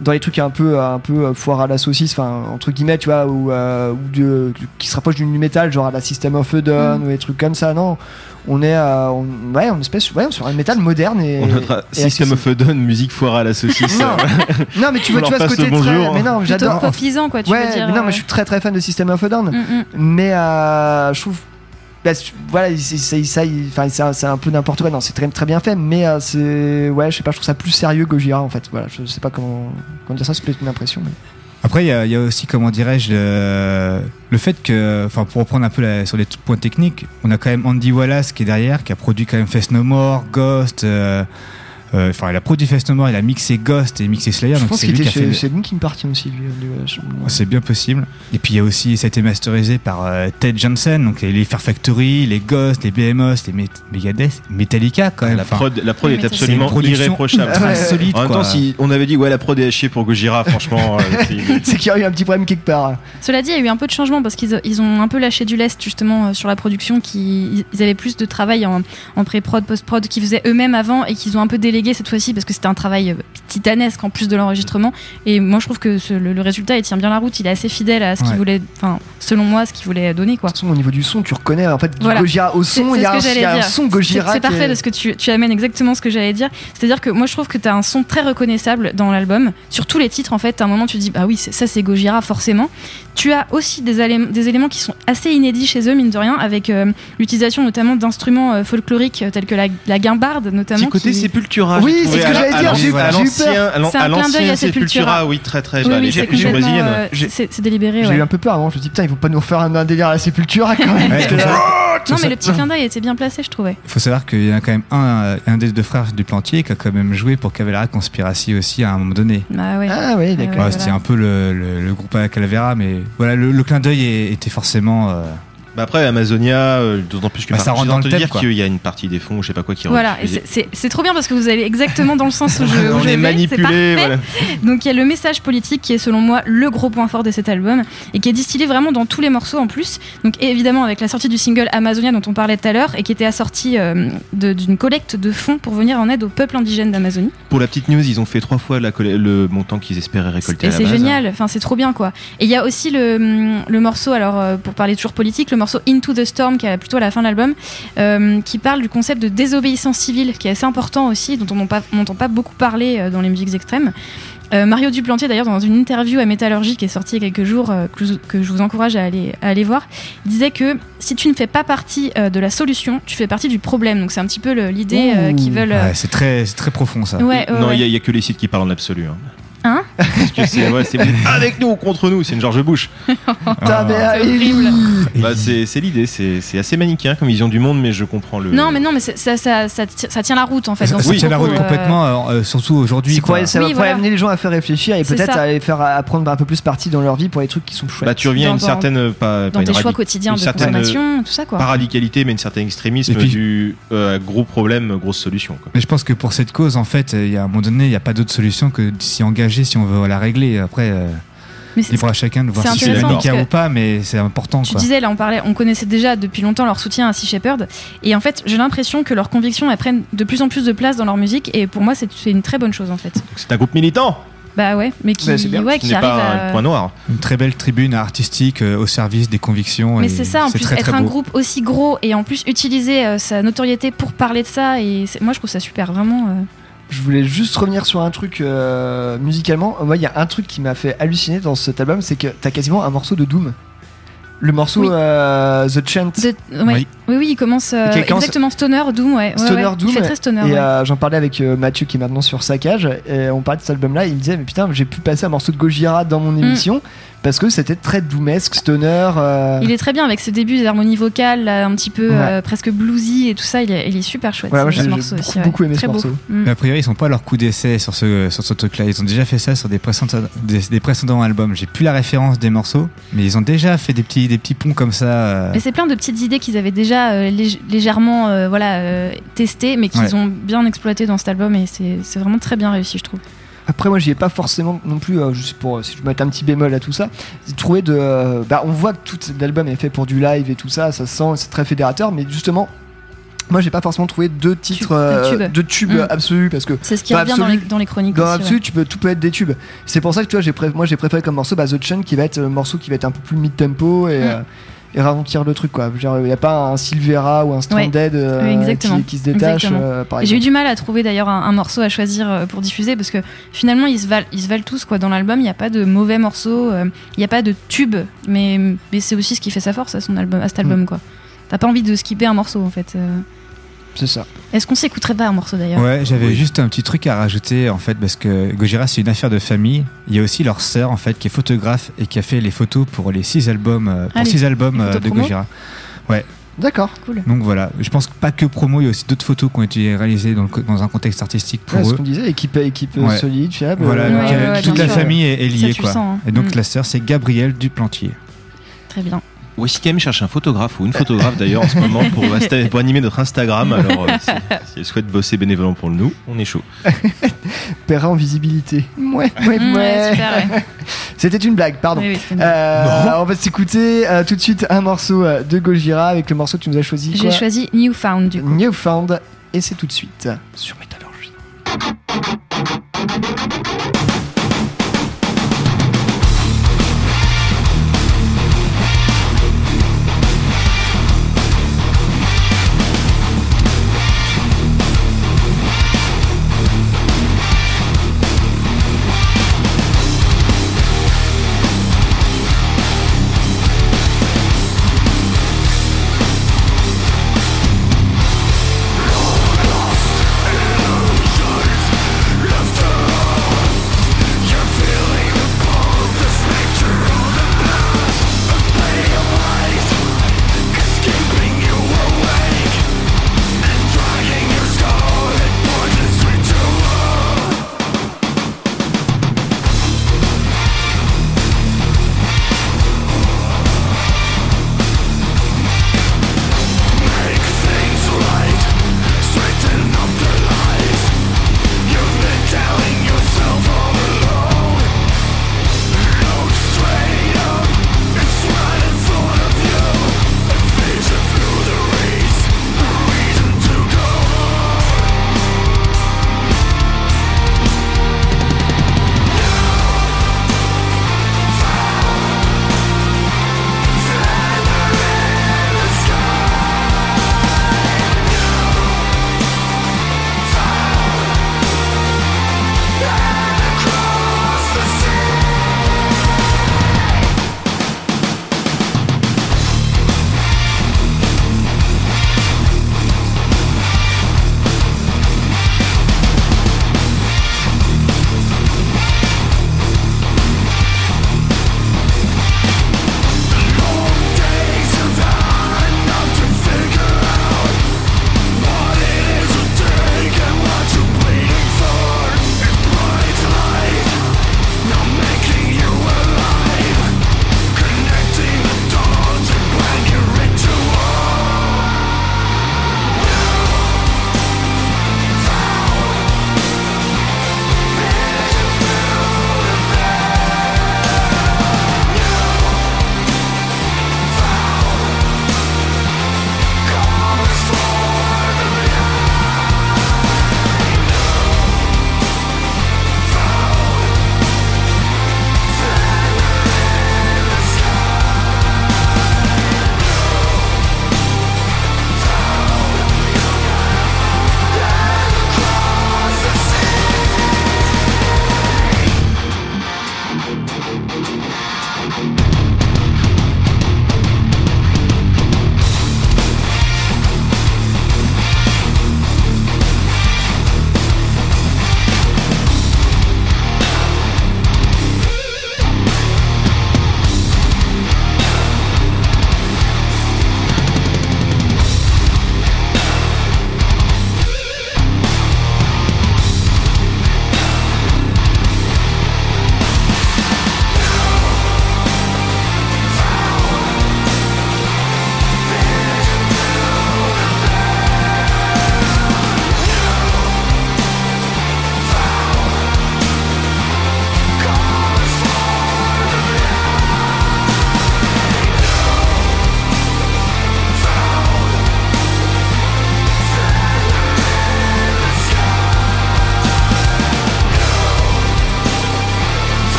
dans les trucs un peu un peu foire à la saucisse, enfin entre guillemets, tu vois, ou, euh, ou de, qui se rapproche du nu metal, genre à la System of a Down Mm. ou des trucs comme ça. Non, on est euh, on, ouais, on espèce ouais, sur un métal moderne et On notera et System of a Down, musique foire à la saucisse. Non. Non, mais tu vois, tu vois ce côté le très. bonjour. Mais non, j'adore. quoi, tu ouais, veux dire. mais non, euh, mais je suis très très fan de System of a Down. mm, mm. Mais euh, je trouve. bah, c'est- voilà, c'est- c'est ça, il- enfin, c'est un, c'est un peu n'importe quoi. Non, c'est très, très bien fait, mais euh, c'est. Ouais, je sais pas, je trouve ça plus sérieux que Gojira en fait. Voilà, je sais pas comment, comment dire ça, c'est peut-être une impression. mais- Après, il y, a- aussi, comment dirais-je, le, fait que, enfin, pour reprendre un peu sur les points techniques, on a quand même Andy Wallace qui est derrière, qui a produit quand même Face No More, Ghost. euh, Enfin, il a produit Face No More, il a mixé Ghost et mixé Slayer. Je donc pense c'est qu'il lui était qui a fait chez, le- chez Linkin Park aussi, lui. lui, euh, je- C'est bien possible. Et puis il y a aussi, ça a été masterisé par euh, Ted Jensen, donc les Fair Factory, les Ghost, les BMOS, les Met- Megadeth, Metallica quand même. La Enfin, prod, la prod est absolument irréprochable. ultra Ouais. solide. En même quoi. temps, si on avait dit ouais la prod est à chier pour Gojira, franchement, euh, c'est- C'est qu'il y a eu un petit problème quelque part. Cela dit, il y a eu un peu de changement parce qu'ils ils ont un peu lâché du lest justement euh, sur la production. Qui, ils avaient plus de travail en, en pré-prod, post-prod qu'ils faisaient eux-mêmes avant et qu'ils ont un peu délégué cette fois-ci parce que c'était un travail euh, titanesque en plus de l'enregistrement. Et moi, je trouve que ce- le, le résultat, il tient bien la route. Il est assez fidèle à ce qu'il voulait, enfin, selon moi, ce qu'il voulait donner quoi. De toute façon, au niveau du son, tu reconnais en fait du Voilà. Gojira au son. Il y a, ce un, que y a un son Gojira. C'est parfait est- parce que tu, tu amènes exactement ce que j'allais dire. C'est-à-dire que moi je trouve que tu as un son très reconnaissable dans l'album. Sur tous les titres en fait, à un moment tu te dis bah oui, ça c'est Gojira forcément. Tu as aussi des, élé- des éléments qui sont assez inédits chez eux, mine de rien, avec euh, l'utilisation notamment d'instruments euh, folkloriques tels que la, la guimbarde notamment. Petit côté qui- Sépultura. Oui, j'ai c'est ce que j'allais dire, j'ai eu- à j'ai eu l'ancien- peur. à l'an- C'est un à clin d'œil l'ancien à Sepultura. Sepultura, oui, très très. Brésiliennes. euh, J'ai- c'est c'est délibéré. J'ai eu un peu peur avant. Je me dis putain, ils vont pas nous refaire un, délire à la Sepultura quand même. Non, mais le petit clin d'œil était bien placé, je trouvais. Il faut savoir qu'il y en a quand même un, un des deux frères du Plantier qui a quand même joué pour Cavalera Conspiracy aussi à un moment donné. Bah ouais. Ah oui, Ouais, d'accord. C'était un peu le, le- le groupe à Calavera, mais voilà, le, le clin d'œil était forcément. Bah après Amazonia, euh, d'autant plus que Bah, ça rentre dans le thème, dire qu'il y a une partie des fonds, je sais pas quoi qui Voilà, et c'est- trop bien parce que vous allez exactement dans le sens où je, où On je est vais, manipulé, voilà. Donc il y a le message politique qui est selon moi le gros point fort de cet album et qui est distillé vraiment dans tous les morceaux en plus. Donc évidemment avec la sortie du single Amazonia dont on parlait tout à l'heure et qui était assorti euh, de- d'une collecte de fonds pour venir en aide au peuple indigène d'Amazonie. Pour la petite news, ils ont fait trois fois la le montant qu'ils espéraient récolter Et à la c'est base. génial, enfin c'est trop bien quoi. Et il y a aussi le, le morceau, alors euh, pour parler toujours politique, le morceau Into the Storm, qui est plutôt à la fin de l'album, euh, qui parle du concept de désobéissance civile, qui est assez important aussi, dont on n'entend pas, beaucoup parler euh, dans les musiques extrêmes. Euh, Mario Duplantier, d'ailleurs, dans une interview à Métallurgie qui est sortie il y a quelques jours, euh, que, je, que je vous encourage à aller, à aller voir, disait que si tu ne fais pas partie euh, de la solution, tu fais partie du problème. Donc c'est un petit peu l'idée euh, qu'ils veulent. euh, Ouais, c'est très, très profond ça. Ouais, non, il ouais. n'y a, que les sites qui parlent en absolu. hein. Hein Parce que c'est ouais, c'est avec nous ou contre nous, c'est une George Bush. Putain, mais, C'est euh, horrible. Bah, c'est c'est l'idée, c'est c'est assez manichéen comme vision du monde, mais je comprends le. Non, mais non, mais c'est- ça, ça, ça, ti- ça tient la route en fait. Ça, dans ça son tient la propos, route euh, complètement, euh, euh, surtout aujourd'hui. C'est quoi. quoi, ça va Oui, pouvoir voilà. amener les gens à faire réfléchir et C'est peut-être ça. à les faire à prendre un peu plus parti dans leur vie pour les trucs qui sont chouettes. Bah, tu reviens à une Dans- certaine. euh, Pas, dans pas tes une choix quotidiens une de certaine, consommation, tout ça quoi. Pas radicalité, mais une certaine extrémisme Et puis- du euh, gros problème, grosse solution. Quoi. Mais je pense que pour cette cause, en fait, il y a à un moment donné, il n'y a pas d'autre solution que de s'y engager si on veut la régler. Après, euh, Mais libre à chacun de voir si c'est manichéen parce ou pas, mais c'est important. Tu quoi. disais, là, on parlait, on connaissait déjà depuis longtemps leur soutien à Sea Shepherd, et en fait, j'ai l'impression que leurs convictions elles prennent de plus en plus de place dans leur musique, et pour moi, c'est c'est une très bonne chose en fait. C'est un groupe militant, Bah ouais, mais qui, Bah, ouais, qui n'est arrive pas à. un point noir. Une très belle tribune artistique euh, au service des convictions. Mais et c'est ça, en plus, très, être très un groupe aussi gros et en plus utiliser euh, sa notoriété pour parler de ça, et moi je trouve ça super, vraiment. euh. Je voulais juste revenir sur un truc euh, musicalement. Moi, il y a un truc qui m'a fait halluciner dans cet album, c'est que t'as quasiment un morceau de Doom. Le morceau Oui. euh, The Chant. De- ouais. Oui. Oui. oui, il commence euh, exactement Stoner Doom, ouais. Stoner ouais. Doom. Il fait très Stoner. et ouais. euh, j'en parlais avec euh, Mathieu qui est maintenant sur Saccage. Et on parlait de cet album-là. Il me disait, mais putain, j'ai pu passer un morceau de Gojira dans mon Mm. Parce que c'était très Doomesque, Stoner. euh, Il est très bien avec ses débuts, des harmonies vocales, là, un petit peu Ouais. euh, presque bluesy et tout ça. Il est, il est super chouette. Voilà, moi, ce j'ai- j'ai morceau beaucoup, aussi, ouais. beaucoup aimé Très ce beau. morceau. Mm. Mais a priori, ils sont pas à leur coup d'essai sur ce, sur ce truc-là. Ils ont déjà fait ça sur des précédents, des, des précédents albums. J'ai plus la référence des morceaux, mais ils ont déjà fait des petits, des petits ponts comme ça. euh, Mais c'est plein de petites idées qu'ils avaient déjà euh, lég- légèrement euh, voilà, euh, testées, mais qu'ils Ouais. ont bien exploité dans cet album et c'est c'est vraiment très bien réussi, je trouve. Après, moi, j'y ai pas forcément non plus, euh, juste pour si je mets un petit bémol à tout ça, trouvé de. euh, bah, on voit que tout l'album est fait pour du live et tout ça, ça se sent, c'est très fédérateur, mais justement. Moi, j'ai pas forcément trouvé deux titres, euh, tubes. de tubes Mm. absolus parce que C'est ce qui revient dans les, dans les chroniques. dans aussi, l'absolu, ouais. tu peux, tout peut être des tubes. C'est pour ça que tu vois, j'ai moi j'ai préféré comme morceau bah, The Chun qui va être un morceau qui va être un peu plus mid-tempo et, Mm. euh, et ralentir le truc quoi. Il n'y a pas un Silvera ou un Stranded euh, exactement. qui, qui se détache euh, J'ai eu du mal à trouver d'ailleurs un, un morceau à choisir euh, pour diffuser parce que finalement ils se valent, ils se valent tous quoi. Dans l'album, il n'y a pas de mauvais morceaux, il n'y a pas de tube, mais, mais c'est aussi ce qui fait sa force à son album, à cet album Mm. quoi. T'as pas envie de skipper un morceau en fait. C'est ça. Est-ce qu'on s'écouterait pas un morceau d'ailleurs Ouais, j'avais juste un petit truc à rajouter en fait parce que Gojira c'est une affaire de famille. Il y a aussi leur sœur en fait qui est photographe et qui a fait les photos pour les six albums, euh, pour Ah, les- six albums les euh, de Gojira. Ouais. D'accord. Cool. Donc voilà, je pense que pas que promo, il y a aussi d'autres photos qui ont été réalisées dans, le co- dans un contexte artistique pour Ouais, ce qu'on disait, équipe, équipe Ouais. solide, fiable. Voilà, euh, donc, Ouais, ouais, toute la sûr. famille est, liée quoi. sens, hein. Et donc Mm. la sœur c'est Gabrielle Duplantier. Très bien. Ou est-ce qu'elle cherche un photographe ou une photographe d'ailleurs en ce moment pour, animer notre Instagram Alors, euh, si, si elle souhaite bosser bénévolement pour nous, on est chaud. Paiera en visibilité. Ouais, ouais, Mm, ouais. ouais, super, ouais. C'était une blague, pardon. Oui, oui, Euh, on va s'écouter euh, tout de suite un morceau de Gojira avec le morceau que tu nous as choisi. J'ai choisi Newfound du coup. Newfound et c'est tout de suite sur Métallurgie.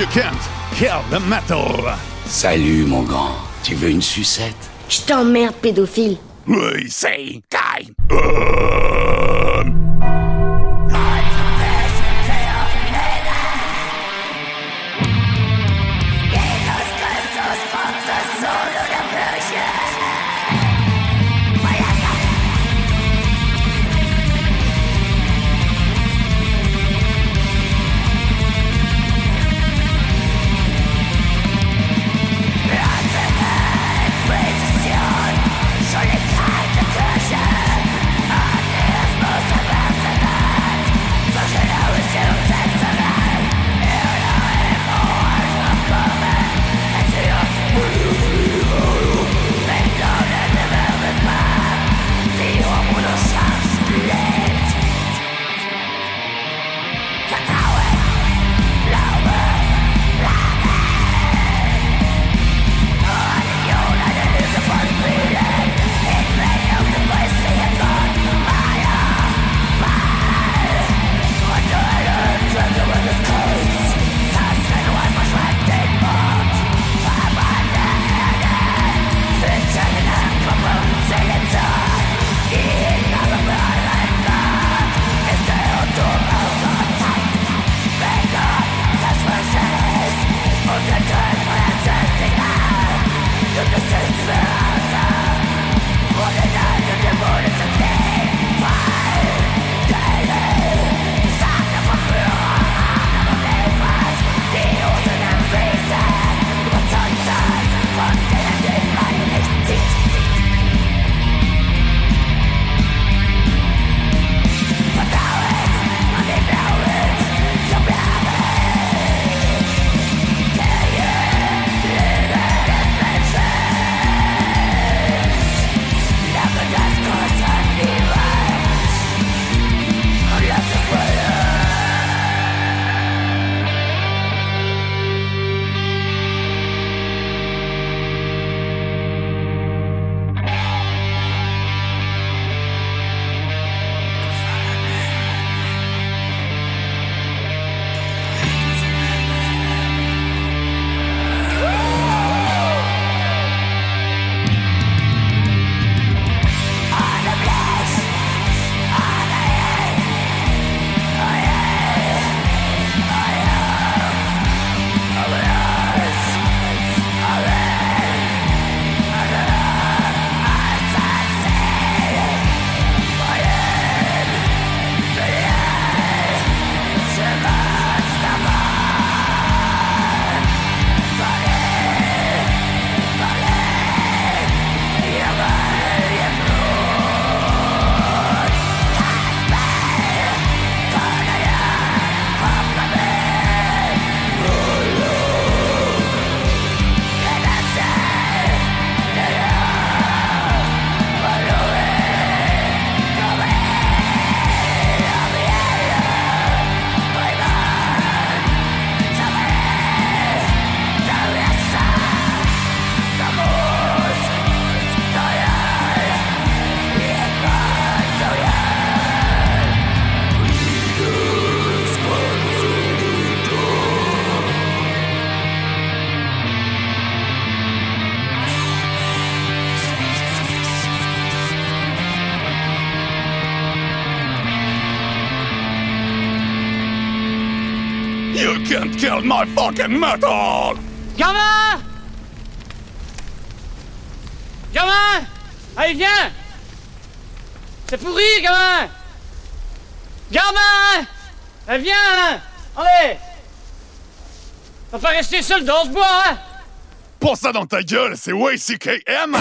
You can't kill the metal. Salut, mon grand. Tu veux une sucette? Je t'emmerde, pédophile. Oui, c'est Kai. My fucking metal! Gamin Gamin Allez, viens! C'est pourri, gamin Gamin Allez, viens! Allez! Va pas rester seul dans ce bois, hein! Pour ça dans ta gueule, c'est WCKM!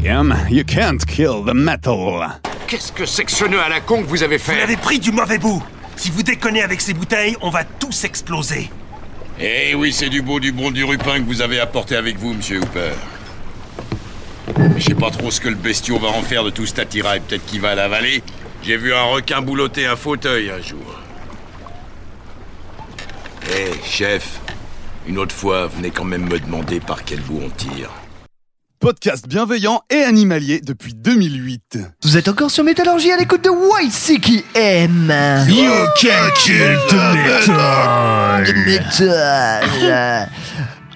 YCKM, you can't kill the metal. Qu'est-ce que c'est que ce nœud à la con que vous avez fait Vous avez pris du mauvais bout. Si vous déconnez avec ces bouteilles, on va tous exploser. Eh oui, c'est du beau, du bon, du rupin que vous avez apporté avec vous, monsieur Hooper. Je sais pas trop ce que le bestiau va en faire de tout cet attirail. Peut-être qu'il va l'avaler. J'ai vu un requin boulotter un fauteuil un jour. Eh, chef, une autre fois, venez quand même me demander par quel bout on tire. Podcast bienveillant et animalier depuis 2008. Vous êtes encore sur Métallurgie à l'écoute de YCKM. You can kill the metal. The metal.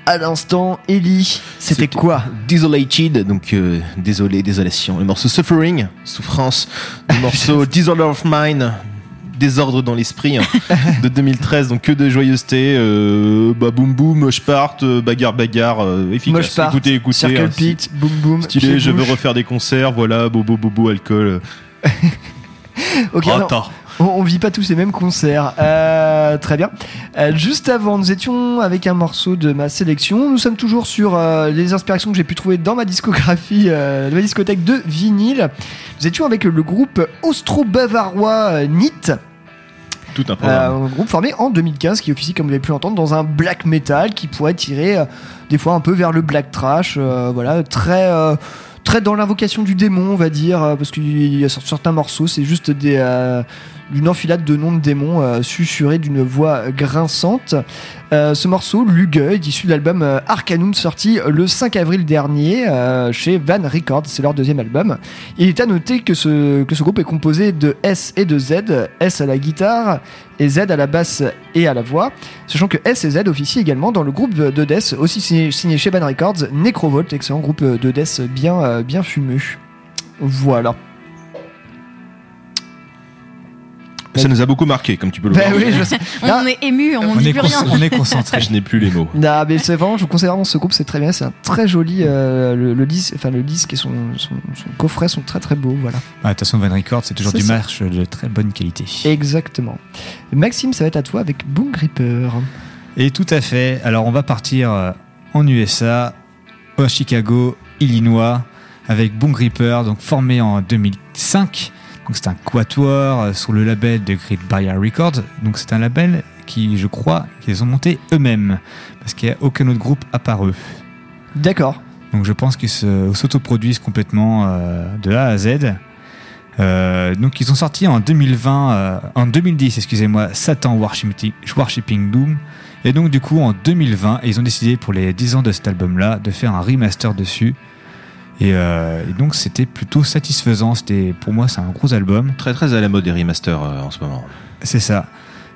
À l'instant, Ellie, c'était quoi? Desolated, donc euh, désolé, désolation. Le morceau Suffering, souffrance. Le morceau Disorder of Mind, désordre dans l'esprit, hein, de 2013. Donc que de joyeuseté, euh, bah boum boum, moche part, euh, bagarre bagarre, euh, efficace. Moche part, écoutez, écoutez. Circle hein, Pit, boum boum. Stylé, je veux refaire des concerts, voilà, bobo bobo, alcool. Ok, Oh, non, on, on vit pas tous les mêmes concerts. Euh, très bien. Euh, juste avant, nous étions avec un morceau de ma sélection. Nous sommes toujours sur euh, les inspirations que j'ai pu trouver dans ma discographie, de ma discothèque de vinyle. Nous étions avec le groupe austro-bavarois NIT. Euh, un groupe formé en 2015 qui officie, comme vous avez pu l'entendre, dans un black metal qui pourrait tirer euh, des fois un peu vers le black trash. euh, voilà, très. Très dans l'invocation du démon, on va dire, parce qu'il y a certains morceaux, c'est juste des, une enfilade de noms de démons euh, d'une voix grinçante. Euh, ce morceau, Lugue, est issu de l'album euh, Arcanum, sorti le 5 avril dernier euh, chez Van Records, c'est leur deuxième album. Il est à noter que ce, que ce groupe est composé de S et de Z, S à la guitare et Z à la basse et à la voix, sachant que S et Z officient également dans le groupe de Death, aussi signé, chez Van Records, Necrovolt, excellent groupe de Death bien, bien fumeux. Voilà. Ça nous a beaucoup marqué, comme tu peux le Bah voir. oui, je sais. On est ému, on, dit plus rien. Je n'ai plus les mots. Non, mais c'est vraiment, je vous conseille vraiment ce groupe, c'est très bien, c'est un très joli, euh, le, le disque, enfin le disque et son, son, son coffret sont très très beaux, voilà. Ah, De toute façon, Van Record, c'est toujours C'est du ça. marche de très bonne qualité. Exactement. Maxime, ça va être à toi avec Boom Gripper. Et tout à fait. Alors, on va partir euh, en USA, à Chicago, Illinois, avec Boom Gripper, donc formé en 2005. Donc, c'est un quatuor euh, sur le label de Great Barrier Records. Donc, c'est un label qui, je crois, qu'ils ont monté eux-mêmes, parce qu'il n'y a aucun autre groupe à part eux. D'accord. Donc, je pense qu'ils se- s'autoproduisent complètement euh, de A à Z. Euh, donc ils ont sorti en 2020, euh, en 2010, excusez-moi, Satan Worshipping Doom. Et donc du coup en 2020, ils ont décidé pour les 10 ans de cet album-là de faire un remaster dessus. Et, euh, et donc c'était plutôt satisfaisant. C'était pour moi c'est un gros album. Très très à la mode des remasters euh, en ce moment. C'est ça.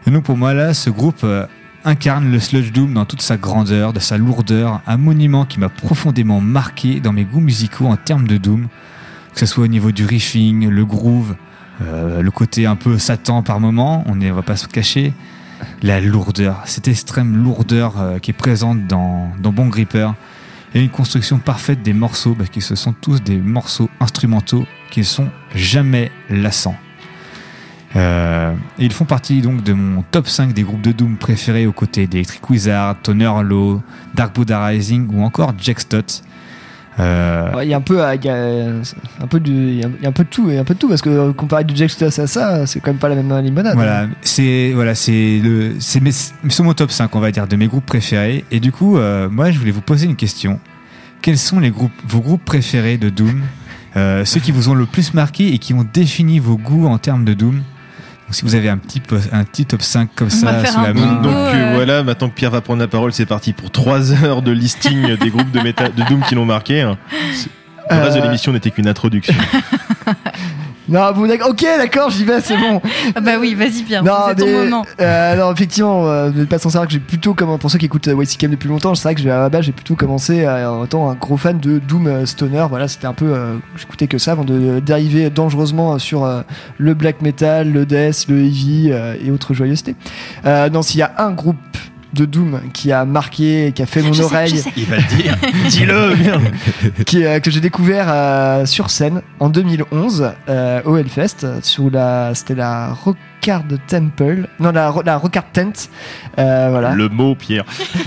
Et donc pour moi là, ce groupe euh, incarne le sludge doom dans toute sa grandeur, de sa lourdeur, un monument qui m'a profondément marqué dans mes goûts musicaux en termes de doom, que ce soit au niveau du riffing, le groove, le côté un peu Satan par moment, on ne va pas se cacher, la lourdeur, cette extrême lourdeur qui est présente dans, dans Bon Gripper, et une construction parfaite des morceaux, parce que ce sont tous des morceaux instrumentaux qui ne sont jamais lassants. Euh, ils font partie donc de mon top 5 des groupes de Doom préférés aux côtés d'Electric Wizard, Toner Low, Dark Buddha Rising ou encore Jack Stott. Euh, Il y a un peu, euh, il y a un peu de, il y a- un peu de tout, un peu de tout parce que euh, comparé du Jack Stoss à ça, c'est quand même pas la même limonade. Voilà, c'est voilà, c'est le, c'est mes- c'est mon top 5 on va dire de mes groupes préférés. Et du coup, euh, moi, je voulais vous poser une question. Quels sont les groupes, vos groupes préférés de Doom Euh, Ceux qui vous ont le plus marqué et qui ont défini vos goûts en termes de Doom? Donc, si vous avez un petit, un petit top 5 comme ça sous la main. Donc euh, voilà, maintenant que Pierre va prendre la parole, c'est parti pour 3 heures de listing des groupes de, méta- de Doom qui l'ont marqué. hein. Le reste de Euh. l'émission n'était qu'une introduction. Non, d'accord, ok, d'accord, j'y vais, c'est bon. Ah bah oui, vas-y Pierre, Non, c'est ton mais, moment. euh, non, effectivement, euh, vous n'êtes pas sans savoir que j'ai plutôt, comme pour ceux qui écoutent euh, YCKM depuis longtemps, c'est vrai que j'ai- à la base j'ai plutôt commencé euh, en étant un gros fan de Doom euh, Stoner. Voilà, c'était un peu, euh, j'écoutais que ça avant de dériver dangereusement euh, sur euh, le black metal, le death, le heavy euh, et autres joyeusetés. Euh, non, s'il y a un groupe de Doom qui a marqué, qui a fait mon Je oreille, sais. Il va le dire. Dis-le, bien. euh, que j'ai découvert euh, sur scène en 2011 euh, au Hellfest sous la c'était la Rockard Temple non la, la Rockard Tent euh, voilà Le mot, Pierre.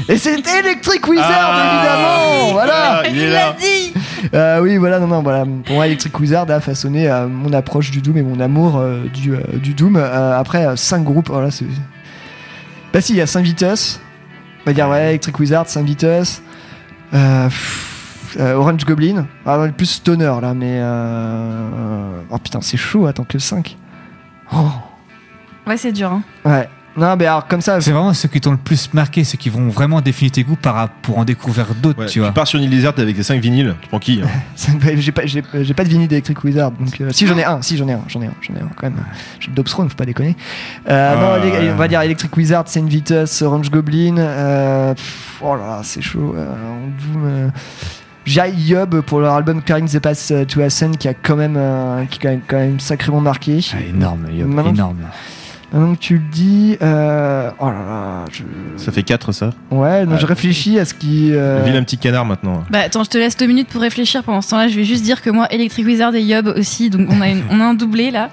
et c'était Electric Wizard Ah, évidemment voilà il là. dit Euh, oui, voilà, non, non, voilà. Pour moi, Electric Wizard a façonné euh, mon approche du Doom et mon amour euh, du, euh, du Doom. Euh, après, 5 groupes, voilà, c'est. Bah, si, il y a Saint Vitus. On va dire, ouais, Electric Wizard, Saint Vitus. Euh, pff, euh, Orange Goblin. Ah, plus stoner là, mais. euh, Oh putain, c'est chaud, attends que 5. Ouais, c'est dur. Hein. Ouais. Non, mais alors comme ça. C'est vraiment ceux qui t'ont le plus marqué, ceux qui vont vraiment définir tes goûts par, pour en découvrir d'autres, Ouais, tu vois. Tu pars sur une île déserte avec tes 5 vinyles, tu prends qui hein j'ai pas, j'ai, j'ai pas de vinyle d'Electric Wizard, donc euh, si j'en ai un, si j'en ai un, j'en ai un, j'en ai un quand même. J'ai le Dobstron, faut pas déconner. Euh, Ah, non, on va dire Electric Wizard, Saint Vitus, Orange Goblin. Euh, pff, oh là là, c'est chaud. Euh, Doom, euh, Jai Yob pour leur album Carrying the Path to Ascend qui a quand même, euh, qui a quand même, quand même sacrément marqué. énorme, Yob, énorme. Maintenant que tu le dis, euh, oh là là, je... Ça fait 4 ça. ouais, non, je réfléchis à ce qui. euh, Vilain petit canard maintenant. Bah attends, je te laisse deux minutes pour réfléchir. Pendant ce temps-là, je vais juste dire que moi, Electric Wizard et Yob aussi, donc on a, une- on a un doublé là.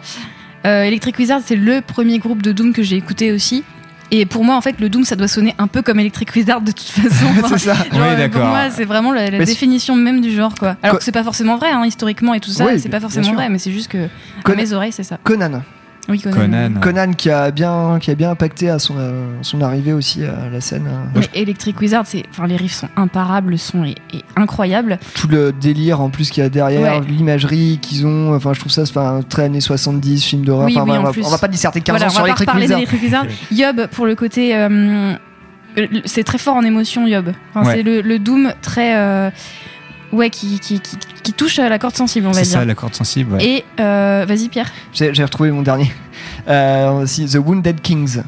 Euh, Electric Wizard, c'est le premier groupe de Doom que j'ai écouté aussi. Et pour moi, en fait, le Doom, ça doit sonner un peu comme Electric Wizard de toute façon. C'est ça. Genre, Oui, d'accord. Pour moi, c'est vraiment la, définition même du genre, quoi. Alors Co- que c'est pas forcément vrai, hein, historiquement et tout ça, Oui, c'est pas forcément vrai, mais c'est juste que à Con- mes oreilles, c'est ça. Conan. Oui, Conan. Conan qui a bien, qui a bien impacté à son, euh, son arrivée aussi à la scène. Mais Electric Wizard, c'est, enfin, les riffs sont imparables, le son est, est incroyable. tout le délire en plus qu'il y a derrière, Ouais. l'imagerie qu'ils ont, enfin je trouve ça enfin, très années 70, film d'horreur. Oui, Enfin, oui, on, on va pas disserter 15 Voilà, ans on sur va pas Electric Wizard. d'Electric Wizard. Yob, pour le côté. euh, c'est très fort en émotion, Yob. Enfin, Ouais. C'est le, le Doom très. euh, ouais, qui, qui, qui, qui touche à la corde sensible, on va C'est dire. ça, la corde sensible. ouais. Et euh, vas-y, Pierre. J'ai retrouvé mon dernier. Euh, The Wounded Kings.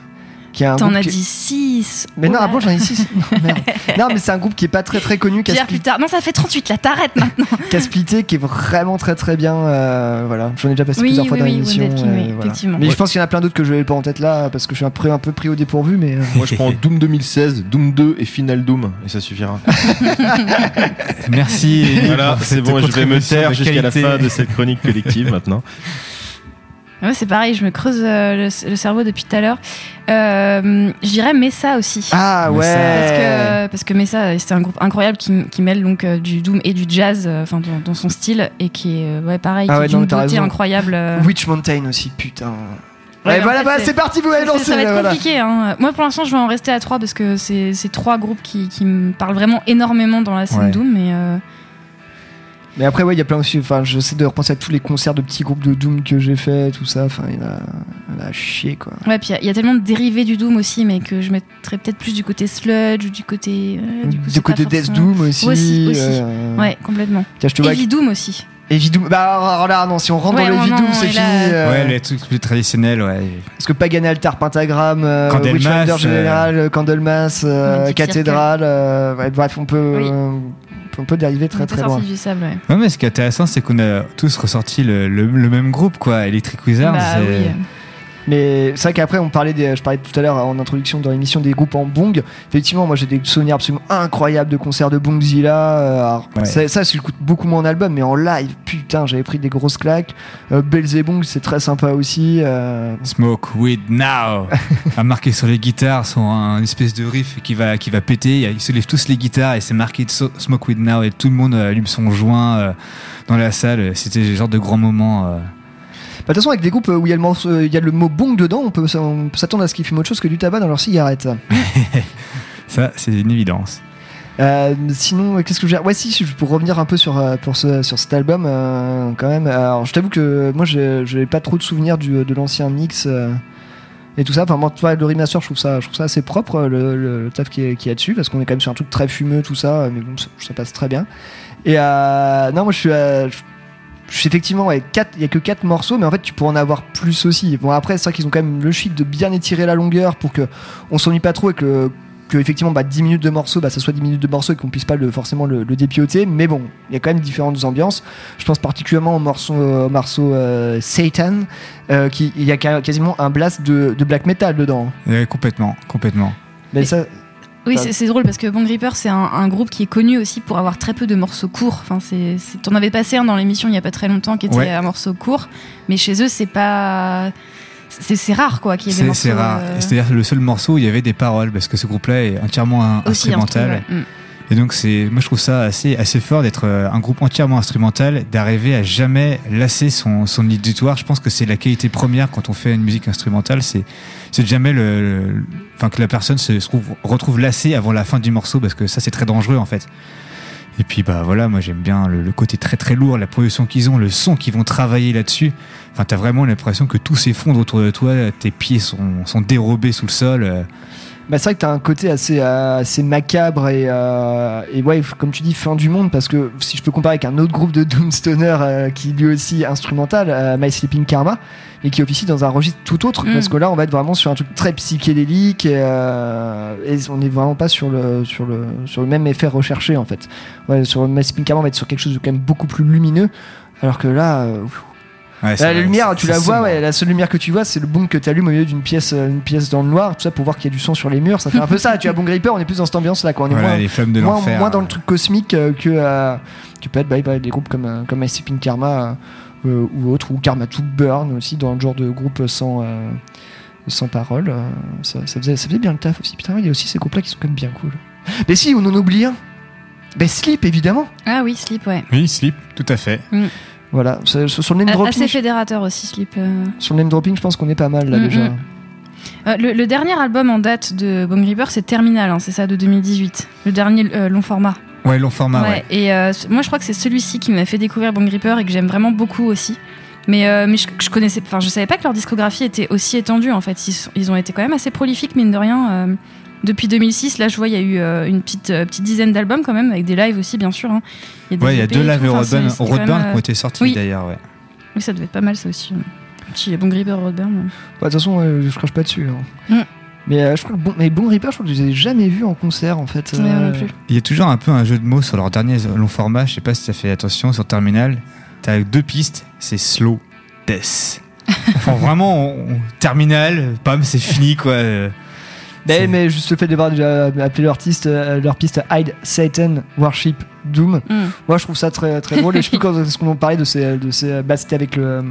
Qui est un T'en as qui- dit 6. Mais non, ah bon, j'en ai 6. Non, mais c'est un groupe qui est pas très très connu, Pierre, plus tard. Non, ça fait 38, là, t'arrêtes maintenant. qui a splitté, qui est vraiment très très bien. euh, voilà, j'en ai déjà passé Oui, plusieurs fois oui, dans oui, l'émission. Euh, voilà. effectivement. Mais Ouais. je pense qu'il y en a plein d'autres que je n'ai pas en tête là, parce que je suis un peu, un peu pris au dépourvu. Mais euh, Moi je prends Doom 2016, Doom 2 et Final Doom et ça suffira. Merci. Voilà, c'est bon, je vais me taire jusqu'à la fin de cette chronique collective maintenant. Ouais, c'est pareil, je me creuse euh, le, le cerveau depuis tout à l'heure. Euh, je dirais Messa aussi. Ah ouais. Parce que, parce que Messa, euh, c'était un groupe incroyable qui, qui mêle donc euh, du doom et du jazz, euh, enfin dans, dans son style, et qui est ouais pareil, Ah qui ouais, est t'as beauté raison. incroyable. euh. Witch Mountain aussi, putain. Ouais, Ouais, voilà, bah, c'est parti, vous ça- lancé. Ça va être voilà. compliqué. Hein. Moi, pour l'instant, je vais en rester à trois parce que c'est c'est trois groupes qui, qui me parlent vraiment énormément dans la scène Ouais. Doom. Mais euh, Mais après, ouais, il y a plein aussi. Enfin, j'essaie de repenser à tous les concerts de petits groupes de Doom que j'ai fait, tout ça. Enfin, il y en a, il a à chier, quoi. ouais, puis il y a- il y, a tellement de dérivés du Doom aussi, mais que je mettrais peut-être plus du côté sludge ou du côté. euh, du coup, Du côté Death forcément- Doom aussi, Aussi, aussi. euh, Ouais, complètement. Tiens, je te vois Heavy Doom aussi. Heavy Doom. Bah, alors là, non, si on rentre Ouais, dans le Doom, c'est et fini. là- euh, Ouais, les trucs plus traditionnels, ouais. Parce que Pagan Altar, Pentagram, euh, Candlemas, Witchfinder euh, Général, euh, Candlemas, euh, Cathédrale. euh, ouais, bref, on peut, Oui. On peut dériver très très loin. du sable, ouais. Non, mais ce qui est intéressant, c'est qu'on a tous ressorti le, le- le même groupe, quoi. Electric Wizard. Bah oui. Mais c'est vrai qu'après, on parlait des, je parlais tout à l'heure en introduction dans l'émission des groupes en bong. Effectivement, moi j'ai des souvenirs absolument incroyables de concerts de Bongzilla. Euh, Ouais. ça, ça, j'écoute beaucoup moins en album, mais en live, putain, j'avais pris des grosses claques. Euh, Belzebong, c'est très sympa aussi. euh, Smoke Weed Now a marqué sur les guitares son un espèce de riff qui va qui va péter ils se lèvent tous les guitares et c'est marqué So- Smoke Weed Now et tout le monde allume son joint euh, dans la salle c'était le genre de grand moment euh. Bah, De toute façon, avec des groupes où il y a le, morceau- il y a le mot bong dedans, on peut, s- on peut s'attendre à ce qu'ils fument autre chose que du tabac dans leurs cigarettes. ça c'est une évidence Euh, sinon, qu'est-ce que je veux dire? Ouais, si, pour revenir un peu sur, euh, pour ce, sur cet album, euh, quand même. Alors, je t'avoue que moi, j'ai j'ai pas trop de souvenirs du, de l'ancien mix euh, et tout ça. Enfin, moi, tu vois, le remaster, je trouve ça, je trouve ça assez propre, euh, le, le, le taf qui est, qui est dessus, parce qu'on est quand même sur un truc très fumeux, tout ça, mais bon, ça, ça passe très bien. Et euh, non, moi, je suis. euh, je- je suis effectivement, ouais, quatre- il y a que 4 morceaux, mais en fait, tu peux en avoir plus aussi. Bon, après, c'est vrai qu'ils ont quand même le chic de bien étirer la longueur pour que on s'ennuie pas trop et que, que effectivement, bah, 10 minutes de morceaux, bah, ça soit 10 minutes de morceaux et qu'on puisse pas le, forcément le, le dépioter. Mais bon, il y a quand même différentes ambiances. Je pense particulièrement au morceau, au morceau euh, Satan, euh, qui, il y a quasiment un blast de, de black metal dedans. Ouais, complètement complètement Mais ça. Oui, c'est drôle parce que Bon Gripper, c'est un, un groupe qui est connu aussi pour avoir très peu de morceaux courts. Enfin, T'en avais passé un dans l'émission il y a pas très longtemps qui était Ouais. un morceau court, mais chez eux, c'est pas. C'est, rare quoi qu'il y ait des morceaux. c'est rare euh, c'est à dire le seul morceau où il y avait des paroles parce que ce groupe là est entièrement un- instrumental instru- ouais. Et donc c'est, moi je trouve ça assez assez fort d'être euh, un groupe entièrement instrumental, d'arriver à jamais lasser son son auditoire. Je pense que c'est la qualité première quand on fait une musique instrumentale, c'est c'est jamais le, enfin que la personne se, trouve- retrouve lassée avant la fin du morceau parce que ça c'est très dangereux en fait. Et puis bah voilà, moi j'aime bien le, le côté très très lourd, la production qu'ils ont, le son qu'ils vont travailler là-dessus. Enfin, t'as vraiment l'impression que tout s'effondre autour de toi, tes pieds sont, sont dérobés sous le sol. Bah, c'est vrai que t'as un côté assez, euh, assez macabre et, euh, et ouais, comme tu dis, fin du monde, parce que si je peux comparer avec un autre groupe de Doomstoner euh, qui lui aussi instrumental, euh, My Sleeping Karma, et qui officie dans un registre tout autre, Mm. parce que là on va être vraiment sur un truc très psychédélique et, et on n'est vraiment pas sur le, sur, le, sur le même effet recherché en fait. Ouais, sur My Sleeping Karma, on va être sur quelque chose de quand même beaucoup plus lumineux, alors que là. Ouais, Là, ça- la lumière, tu la vois, ouais, la seule lumière que tu vois, c'est le boom que tu allumes au milieu d'une pièce, euh, une pièce dans le noir, tout ça pour voir qu'il y a du son sur les murs. Ça fait un peu ça. Tu as Bon Gripper, on est plus dans cette ambiance-là, quoi. On est Voilà, moins, les flammes de moins, moins dans le truc cosmique euh, que euh, tu peux être bah, bah, des groupes comme, euh, comme My Sleeping Karma euh, ou autre, ou Karma to Burn aussi, dans le genre de groupe sans, euh, sans parole. euh, ça, ça faisait, ça faisait bien le taf aussi. Putain, il y a aussi ces groupes-là qui sont quand même bien cool. Mais si, on en oublie un. Ben Sleep, évidemment. Ah oui, Sleep, ouais. Oui, Sleep, tout à fait. Voilà, sur le name dropping, Assez fédérateur aussi, Sleep. euh. sur le name dropping, je pense qu'on est pas mal là Mm, déjà. mm. Euh, le, le dernier album en date de Bone Gripper, c'est Terminal, hein, c'est ça, de 2018. Le dernier euh, long format. Ouais, long format, ouais. Et euh, moi, je crois que c'est celui-ci qui m'a fait découvrir Bone Gripper et que j'aime vraiment beaucoup aussi. Mais, euh, mais je, je connaissais, enfin, je savais pas que leur discographie était aussi étendue. En fait, ils ont été quand même assez prolifiques, mine de rien. Depuis 2006, là, je vois, il y a eu euh, une petite, euh, petite dizaine d'albums quand même, avec des lives aussi, bien sûr. hein. des Ouais, il y a EP deux lives. Enfin, Roadburn, même, qui ont été sortis oui. d'ailleurs, ouais. Oui, ça devait être pas mal, ça aussi. Petit Bon Gripper, Roadburn. Bah, De toute façon, euh, je crache pas dessus. hein. Mm. Mais euh, je crois que bon, mais Bon Reaper, je crois que je les ai jamais vus en concert en fait. Euh, plus. Il y a toujours un peu un jeu de mots sur leur dernier long format, je sais pas si ça fait attention, sur Terminal. T'as deux pistes, c'est slow, death. Enfin, vraiment, on- on- Terminal, pam, c'est fini quoi. Euh. Mais, mais juste le fait d'avoir déjà appelé leur, artiste, euh, leur piste Hide, Satan, Worship, Doom, Mm. moi je trouve ça très, très drôle. Et je sais plus quand est-ce qu'on en parlait de ces. De ces bah, c'était avec le. euh,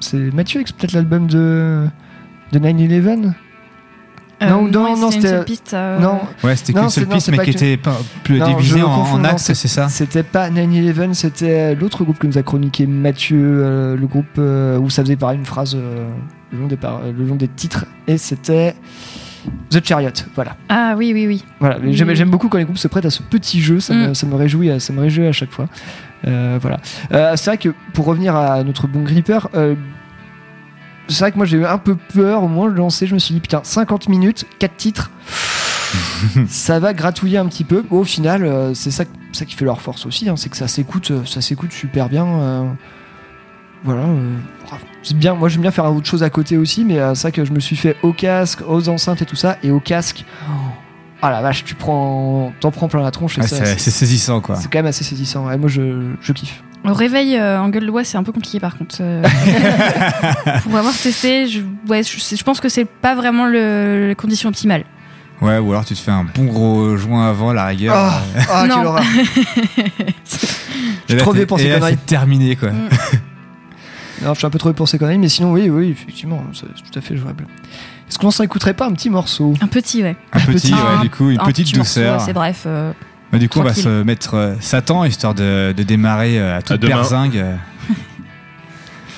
C'est Mathieu, avec peut-être l'album de. De 9-11 Euh, Non, non, non, une c'était- seule piste. euh, Non. Ouais, c'était qu'une seule piste, mais qui que- était pas plus Non, divisée en, en axes, c'est ça? C'était pas 9-11, c'était l'autre groupe que nous a chroniqué Mathieu, euh, le groupe euh, où ça faisait pareil une phrase euh, le, long des par- le long des titres, et c'était The Chariot, voilà. Ah oui, oui, oui. Voilà, j'aime, Oui. j'aime beaucoup quand les groupes se prêtent à ce petit jeu, ça, me, Mm. ça me réjouit, ça me réjouit à chaque fois. Euh, voilà. Euh, c'est vrai que pour revenir à notre bon gripper, euh, c'est vrai que moi j'ai eu un peu peur au moment de lancer, je me suis dit putain 50 minutes, 4 titres, ça va gratouiller un petit peu. Au final, euh, c'est ça, ça qui fait leur force aussi, hein, c'est que ça s'écoute, euh, ça s'écoute super bien. euh, voilà. euh, c'est bien, moi j'aime bien faire autre chose à côté aussi, mais euh, c'est vrai que je me suis fait au casque, aux enceintes et tout ça, et au casque. Ah la vache, tu prends, t'en prends plein la tronche. et Ouais, ça, c'est c'est saisissant quoi. c'est quand même assez saisissant. Ouais, moi, je, je kiffe. Au réveil euh, en gueule de bois, c'est un peu compliqué par contre. Euh, pour avoir testé, je, ouais, je, je pense que c'est pas vraiment le, les conditions optimales. Ouais, ou alors tu te fais un bon gros joint avant la rigueur. Ah, euh, ah, quelle Non. horreur. Je suis trop pour ces conneries. C'est terminé quoi. Mm. Alors, je suis un peu trop pour ces conneries, mais sinon, oui, oui, effectivement, c'est tout à fait jouable. Est-ce qu'on s'en écouterait pas un petit morceau? Un petit, ouais. Un petit, ouais, Un- du coup, une un petite douceur. assez bref. euh, Bah, du coup, on va se mettre euh, Satan histoire de, de démarrer euh, à toute berzingue. euh,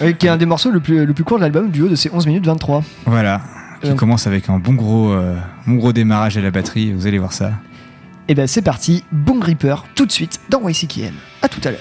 Oui, Qui est un des morceaux le plus, le plus court de l'album, du haut de ces 11 minutes 23. Voilà. Qui Euh. commence avec un bon gros, euh, bon gros démarrage à la batterie. Vous allez voir ça. Et ben c'est parti, Bon Gripper, tout de suite dans YCKM. À tout à l'heure.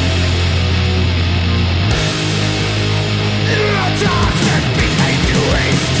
dogs and behave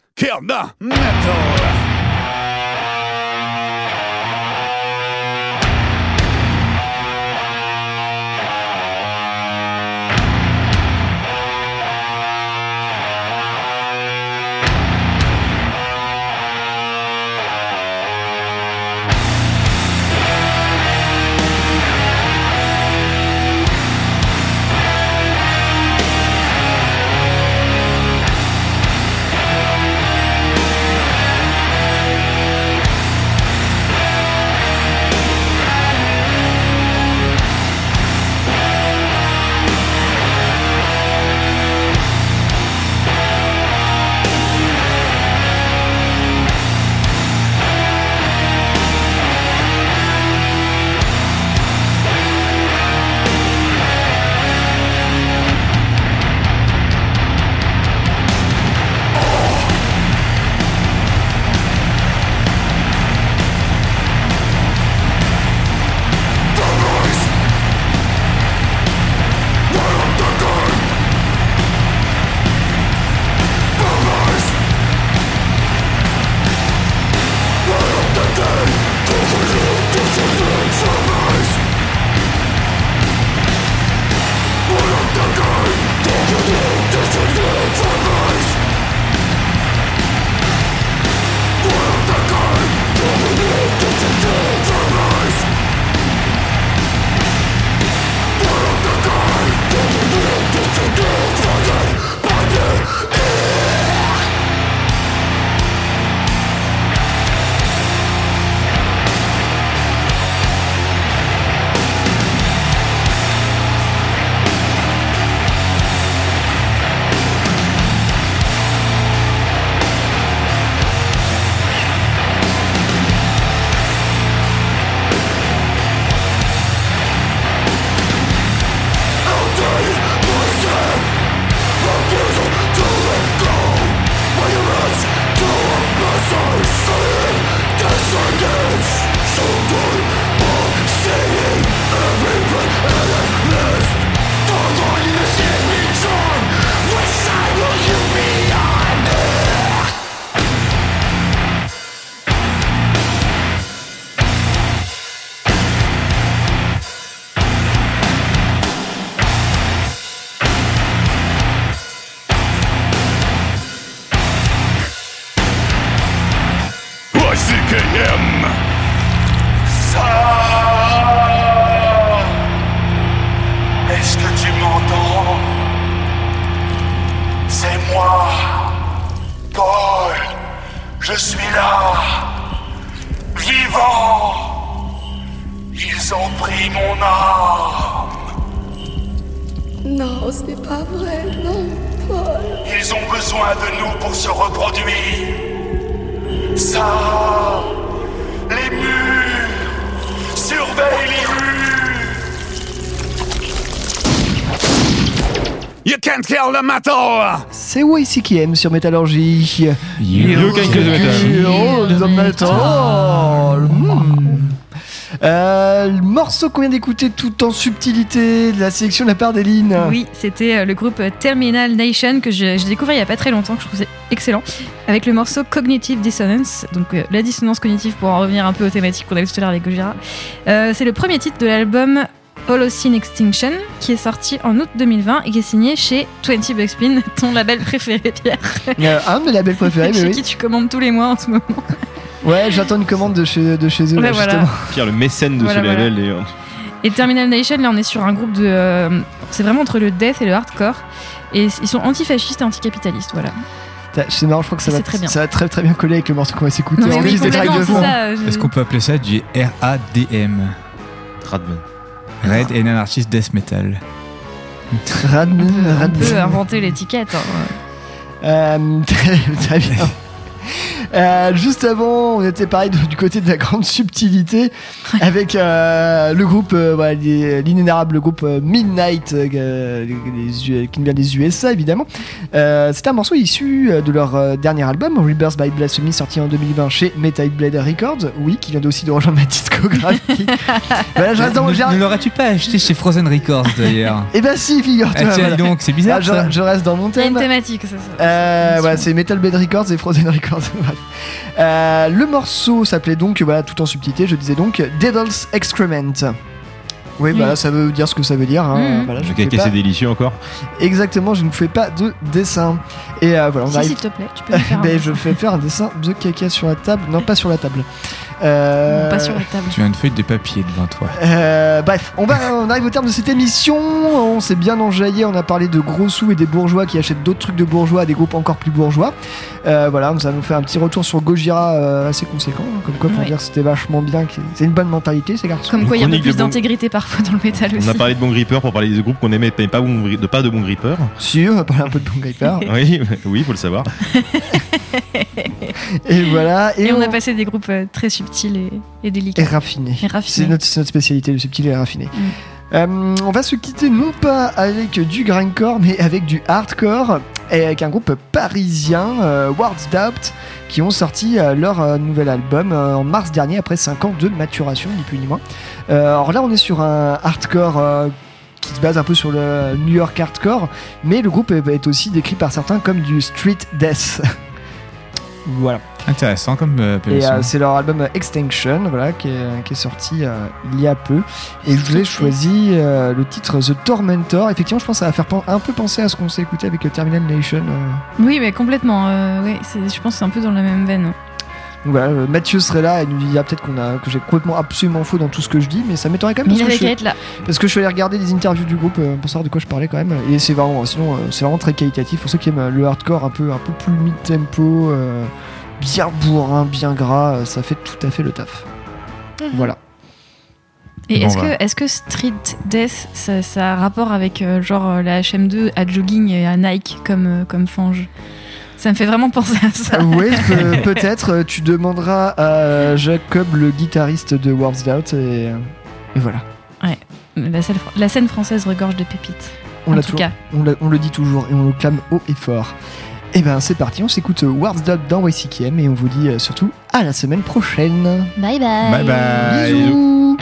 kill the metal! Metal! C'est YCKM sur Métallurgie. You can kill the metal. Kill the metal. Hmm. Euh, le morceau qu'on vient d'écouter tout en subtilité de la sélection de la part d'Eline. Oui, c'était euh, le groupe Terminal Nation que j'ai découvert il y a pas très longtemps, que je trouvais excellent, avec le morceau Cognitive Dissonance, donc euh, la dissonance cognitive pour en revenir un peu aux thématiques qu'on a vu tout à l'heure avec Gojira. Euh, c'est le premier titre de l'album Holocene Extinction qui est sorti en août 2020 et qui est signé chez 20 Buckspin, ton label préféré Pierre. Euh, un de mes labels préférés, mais chez oui. qui tu commandes tous les mois en ce moment. Ouais, j'attends une commande de chez, de chez eux, Ouais, là, voilà. justement. Pierre, le mécène de Voilà, ce label. Et, euh, Et Terminal Nation, là, on est sur un groupe de. euh, c'est vraiment entre le death et le hardcore. Et ils sont antifascistes et anticapitalistes, voilà. C'est marrant, je crois que ça va, très bien. ça va très très bien coller avec le morceau qu'on va s'écouter. Non, mais En oui, je- Est-ce qu'on peut appeler ça du RADM Radman. Red and Anarchist Death Metal. Radman, On peut inventer l'étiquette. hein. Euh, très, très bien. Euh, juste avant, on était pareil du côté de la grande subtilité avec euh, le groupe, euh, voilà, l'inénarrable groupe euh, Midnight, euh, les qui vient des USA évidemment. Euh, C'était un morceau issu de leur euh, dernier album, Rebirth by Blasphemy, sorti en 2020 chez Metal Blade Records. Oui, qui vient aussi de rejoindre ma discographie. voilà, je reste dans- ne l'aurais-tu pas acheté chez Frozen Records d'ailleurs? Eh ben si, figure-toi. Ah, voilà. donc, c'est bizarre, Ah, je, ça. je reste dans mon Il y a thème. une thématique, ça. ça. Euh, voilà, c'est Metal Blade Records et Frozen Records. Euh, le morceau s'appelait donc, voilà, tout en subtilité, je disais donc Devil's Excrement. Oui, bah ça veut dire ce que ça veut dire. hein. Voilà, je fais caca, pas- c'est délicieux encore. Exactement, je ne fais pas de dessin. Et euh, voilà, on Si, arrive. s'il te plaît, tu peux me faire un Ben, dessin. je fais faire un dessin de caca sur la table. Non, pas sur la table. Euh, Non, pas sur la table. Tu as une feuille de papier devant toi. euh, bref, on, va, on arrive au terme de cette émission. On s'est bien enjaillé. On a parlé de gros sous et des bourgeois qui achètent d'autres trucs de bourgeois à des groupes encore plus bourgeois. Euh, voilà, ça nous fait un petit retour sur Gojira euh, assez conséquent. hein, Comme quoi, pour Ouais. dire que c'était vachement bien. C'est une bonne mentalité, ces garçons. Comme quoi, il y a un peu plus bon- d'intégrité parfois dans le métal aussi. On a parlé de Bon Gripper pour parler des groupes qu'on aimait, mais pas, bon, de, pas de Bon Gripper. Si, on va parler un peu de Bon Gripper. oui, oui, faut le savoir. et voilà. Et, Et on a passé des groupes euh, très subtils et, et délicats. Et raffiné. Et raffinés. C'est notre, spécialité, le subtil et raffiné. Mm. Euh, on va se quitter non pas avec du grindcore, mais avec du hardcore, et avec un groupe parisien, euh, Words Doubt, qui ont sorti euh, leur nouvel album en mars dernier, après 5 ans de maturation, ni plus ni moins. Alors là, on est sur un hardcore qui se base un peu sur le New York hardcore, mais le groupe est aussi décrit par certains comme du street death. voilà. Intéressant comme euh, Et euh, c'est leur album Extinction, voilà, qui est, qui est sorti euh, il y a peu. Et je vous ai choisi euh, le titre The Tormentor. Effectivement, je pense que ça va faire un peu penser à ce qu'on s'est écouté avec Terminal Nation. euh. Oui, mais complètement. euh, ouais, c'est- je pense que c'est un peu dans la même veine. Donc voilà, euh, Mathieu serait là et nous dira peut-être qu'on a, que j'ai complètement absolument faux dans tout ce que je dis, mais ça m'étonnerait quand même. Parce que je qu'à suis- être là. Parce que je suis allé regarder des interviews du groupe euh, pour savoir de quoi je parlais quand même. Et c'est vraiment, sinon, euh, c'est vraiment très qualitatif. Pour ceux qui aiment le hardcore un peu, un peu plus mid-tempo, euh, bien bourrin, bien gras, euh, ça fait tout à fait le taf. Voilà. Et Bon, est-ce bah. que, est que Street Death, ça, ça a rapport avec euh, genre la HM2 à jogging et à Nike comme, euh, comme fange? Ça me fait vraiment penser à ça. oui, peut- peut-être. euh, Tu demanderas à Jacob, le guitariste de Words Doubt, et, euh, et voilà. Ouais. La scène, la scène française regorge de pépites. On, en l'a tout tou- cas. on, l'a- on le dit toujours et on le clame haut et fort. Et ben c'est parti, on s'écoute euh, Words Doubt dans YCKM et on vous dit surtout à la semaine prochaine. Bye bye. Bye bye. Bisous.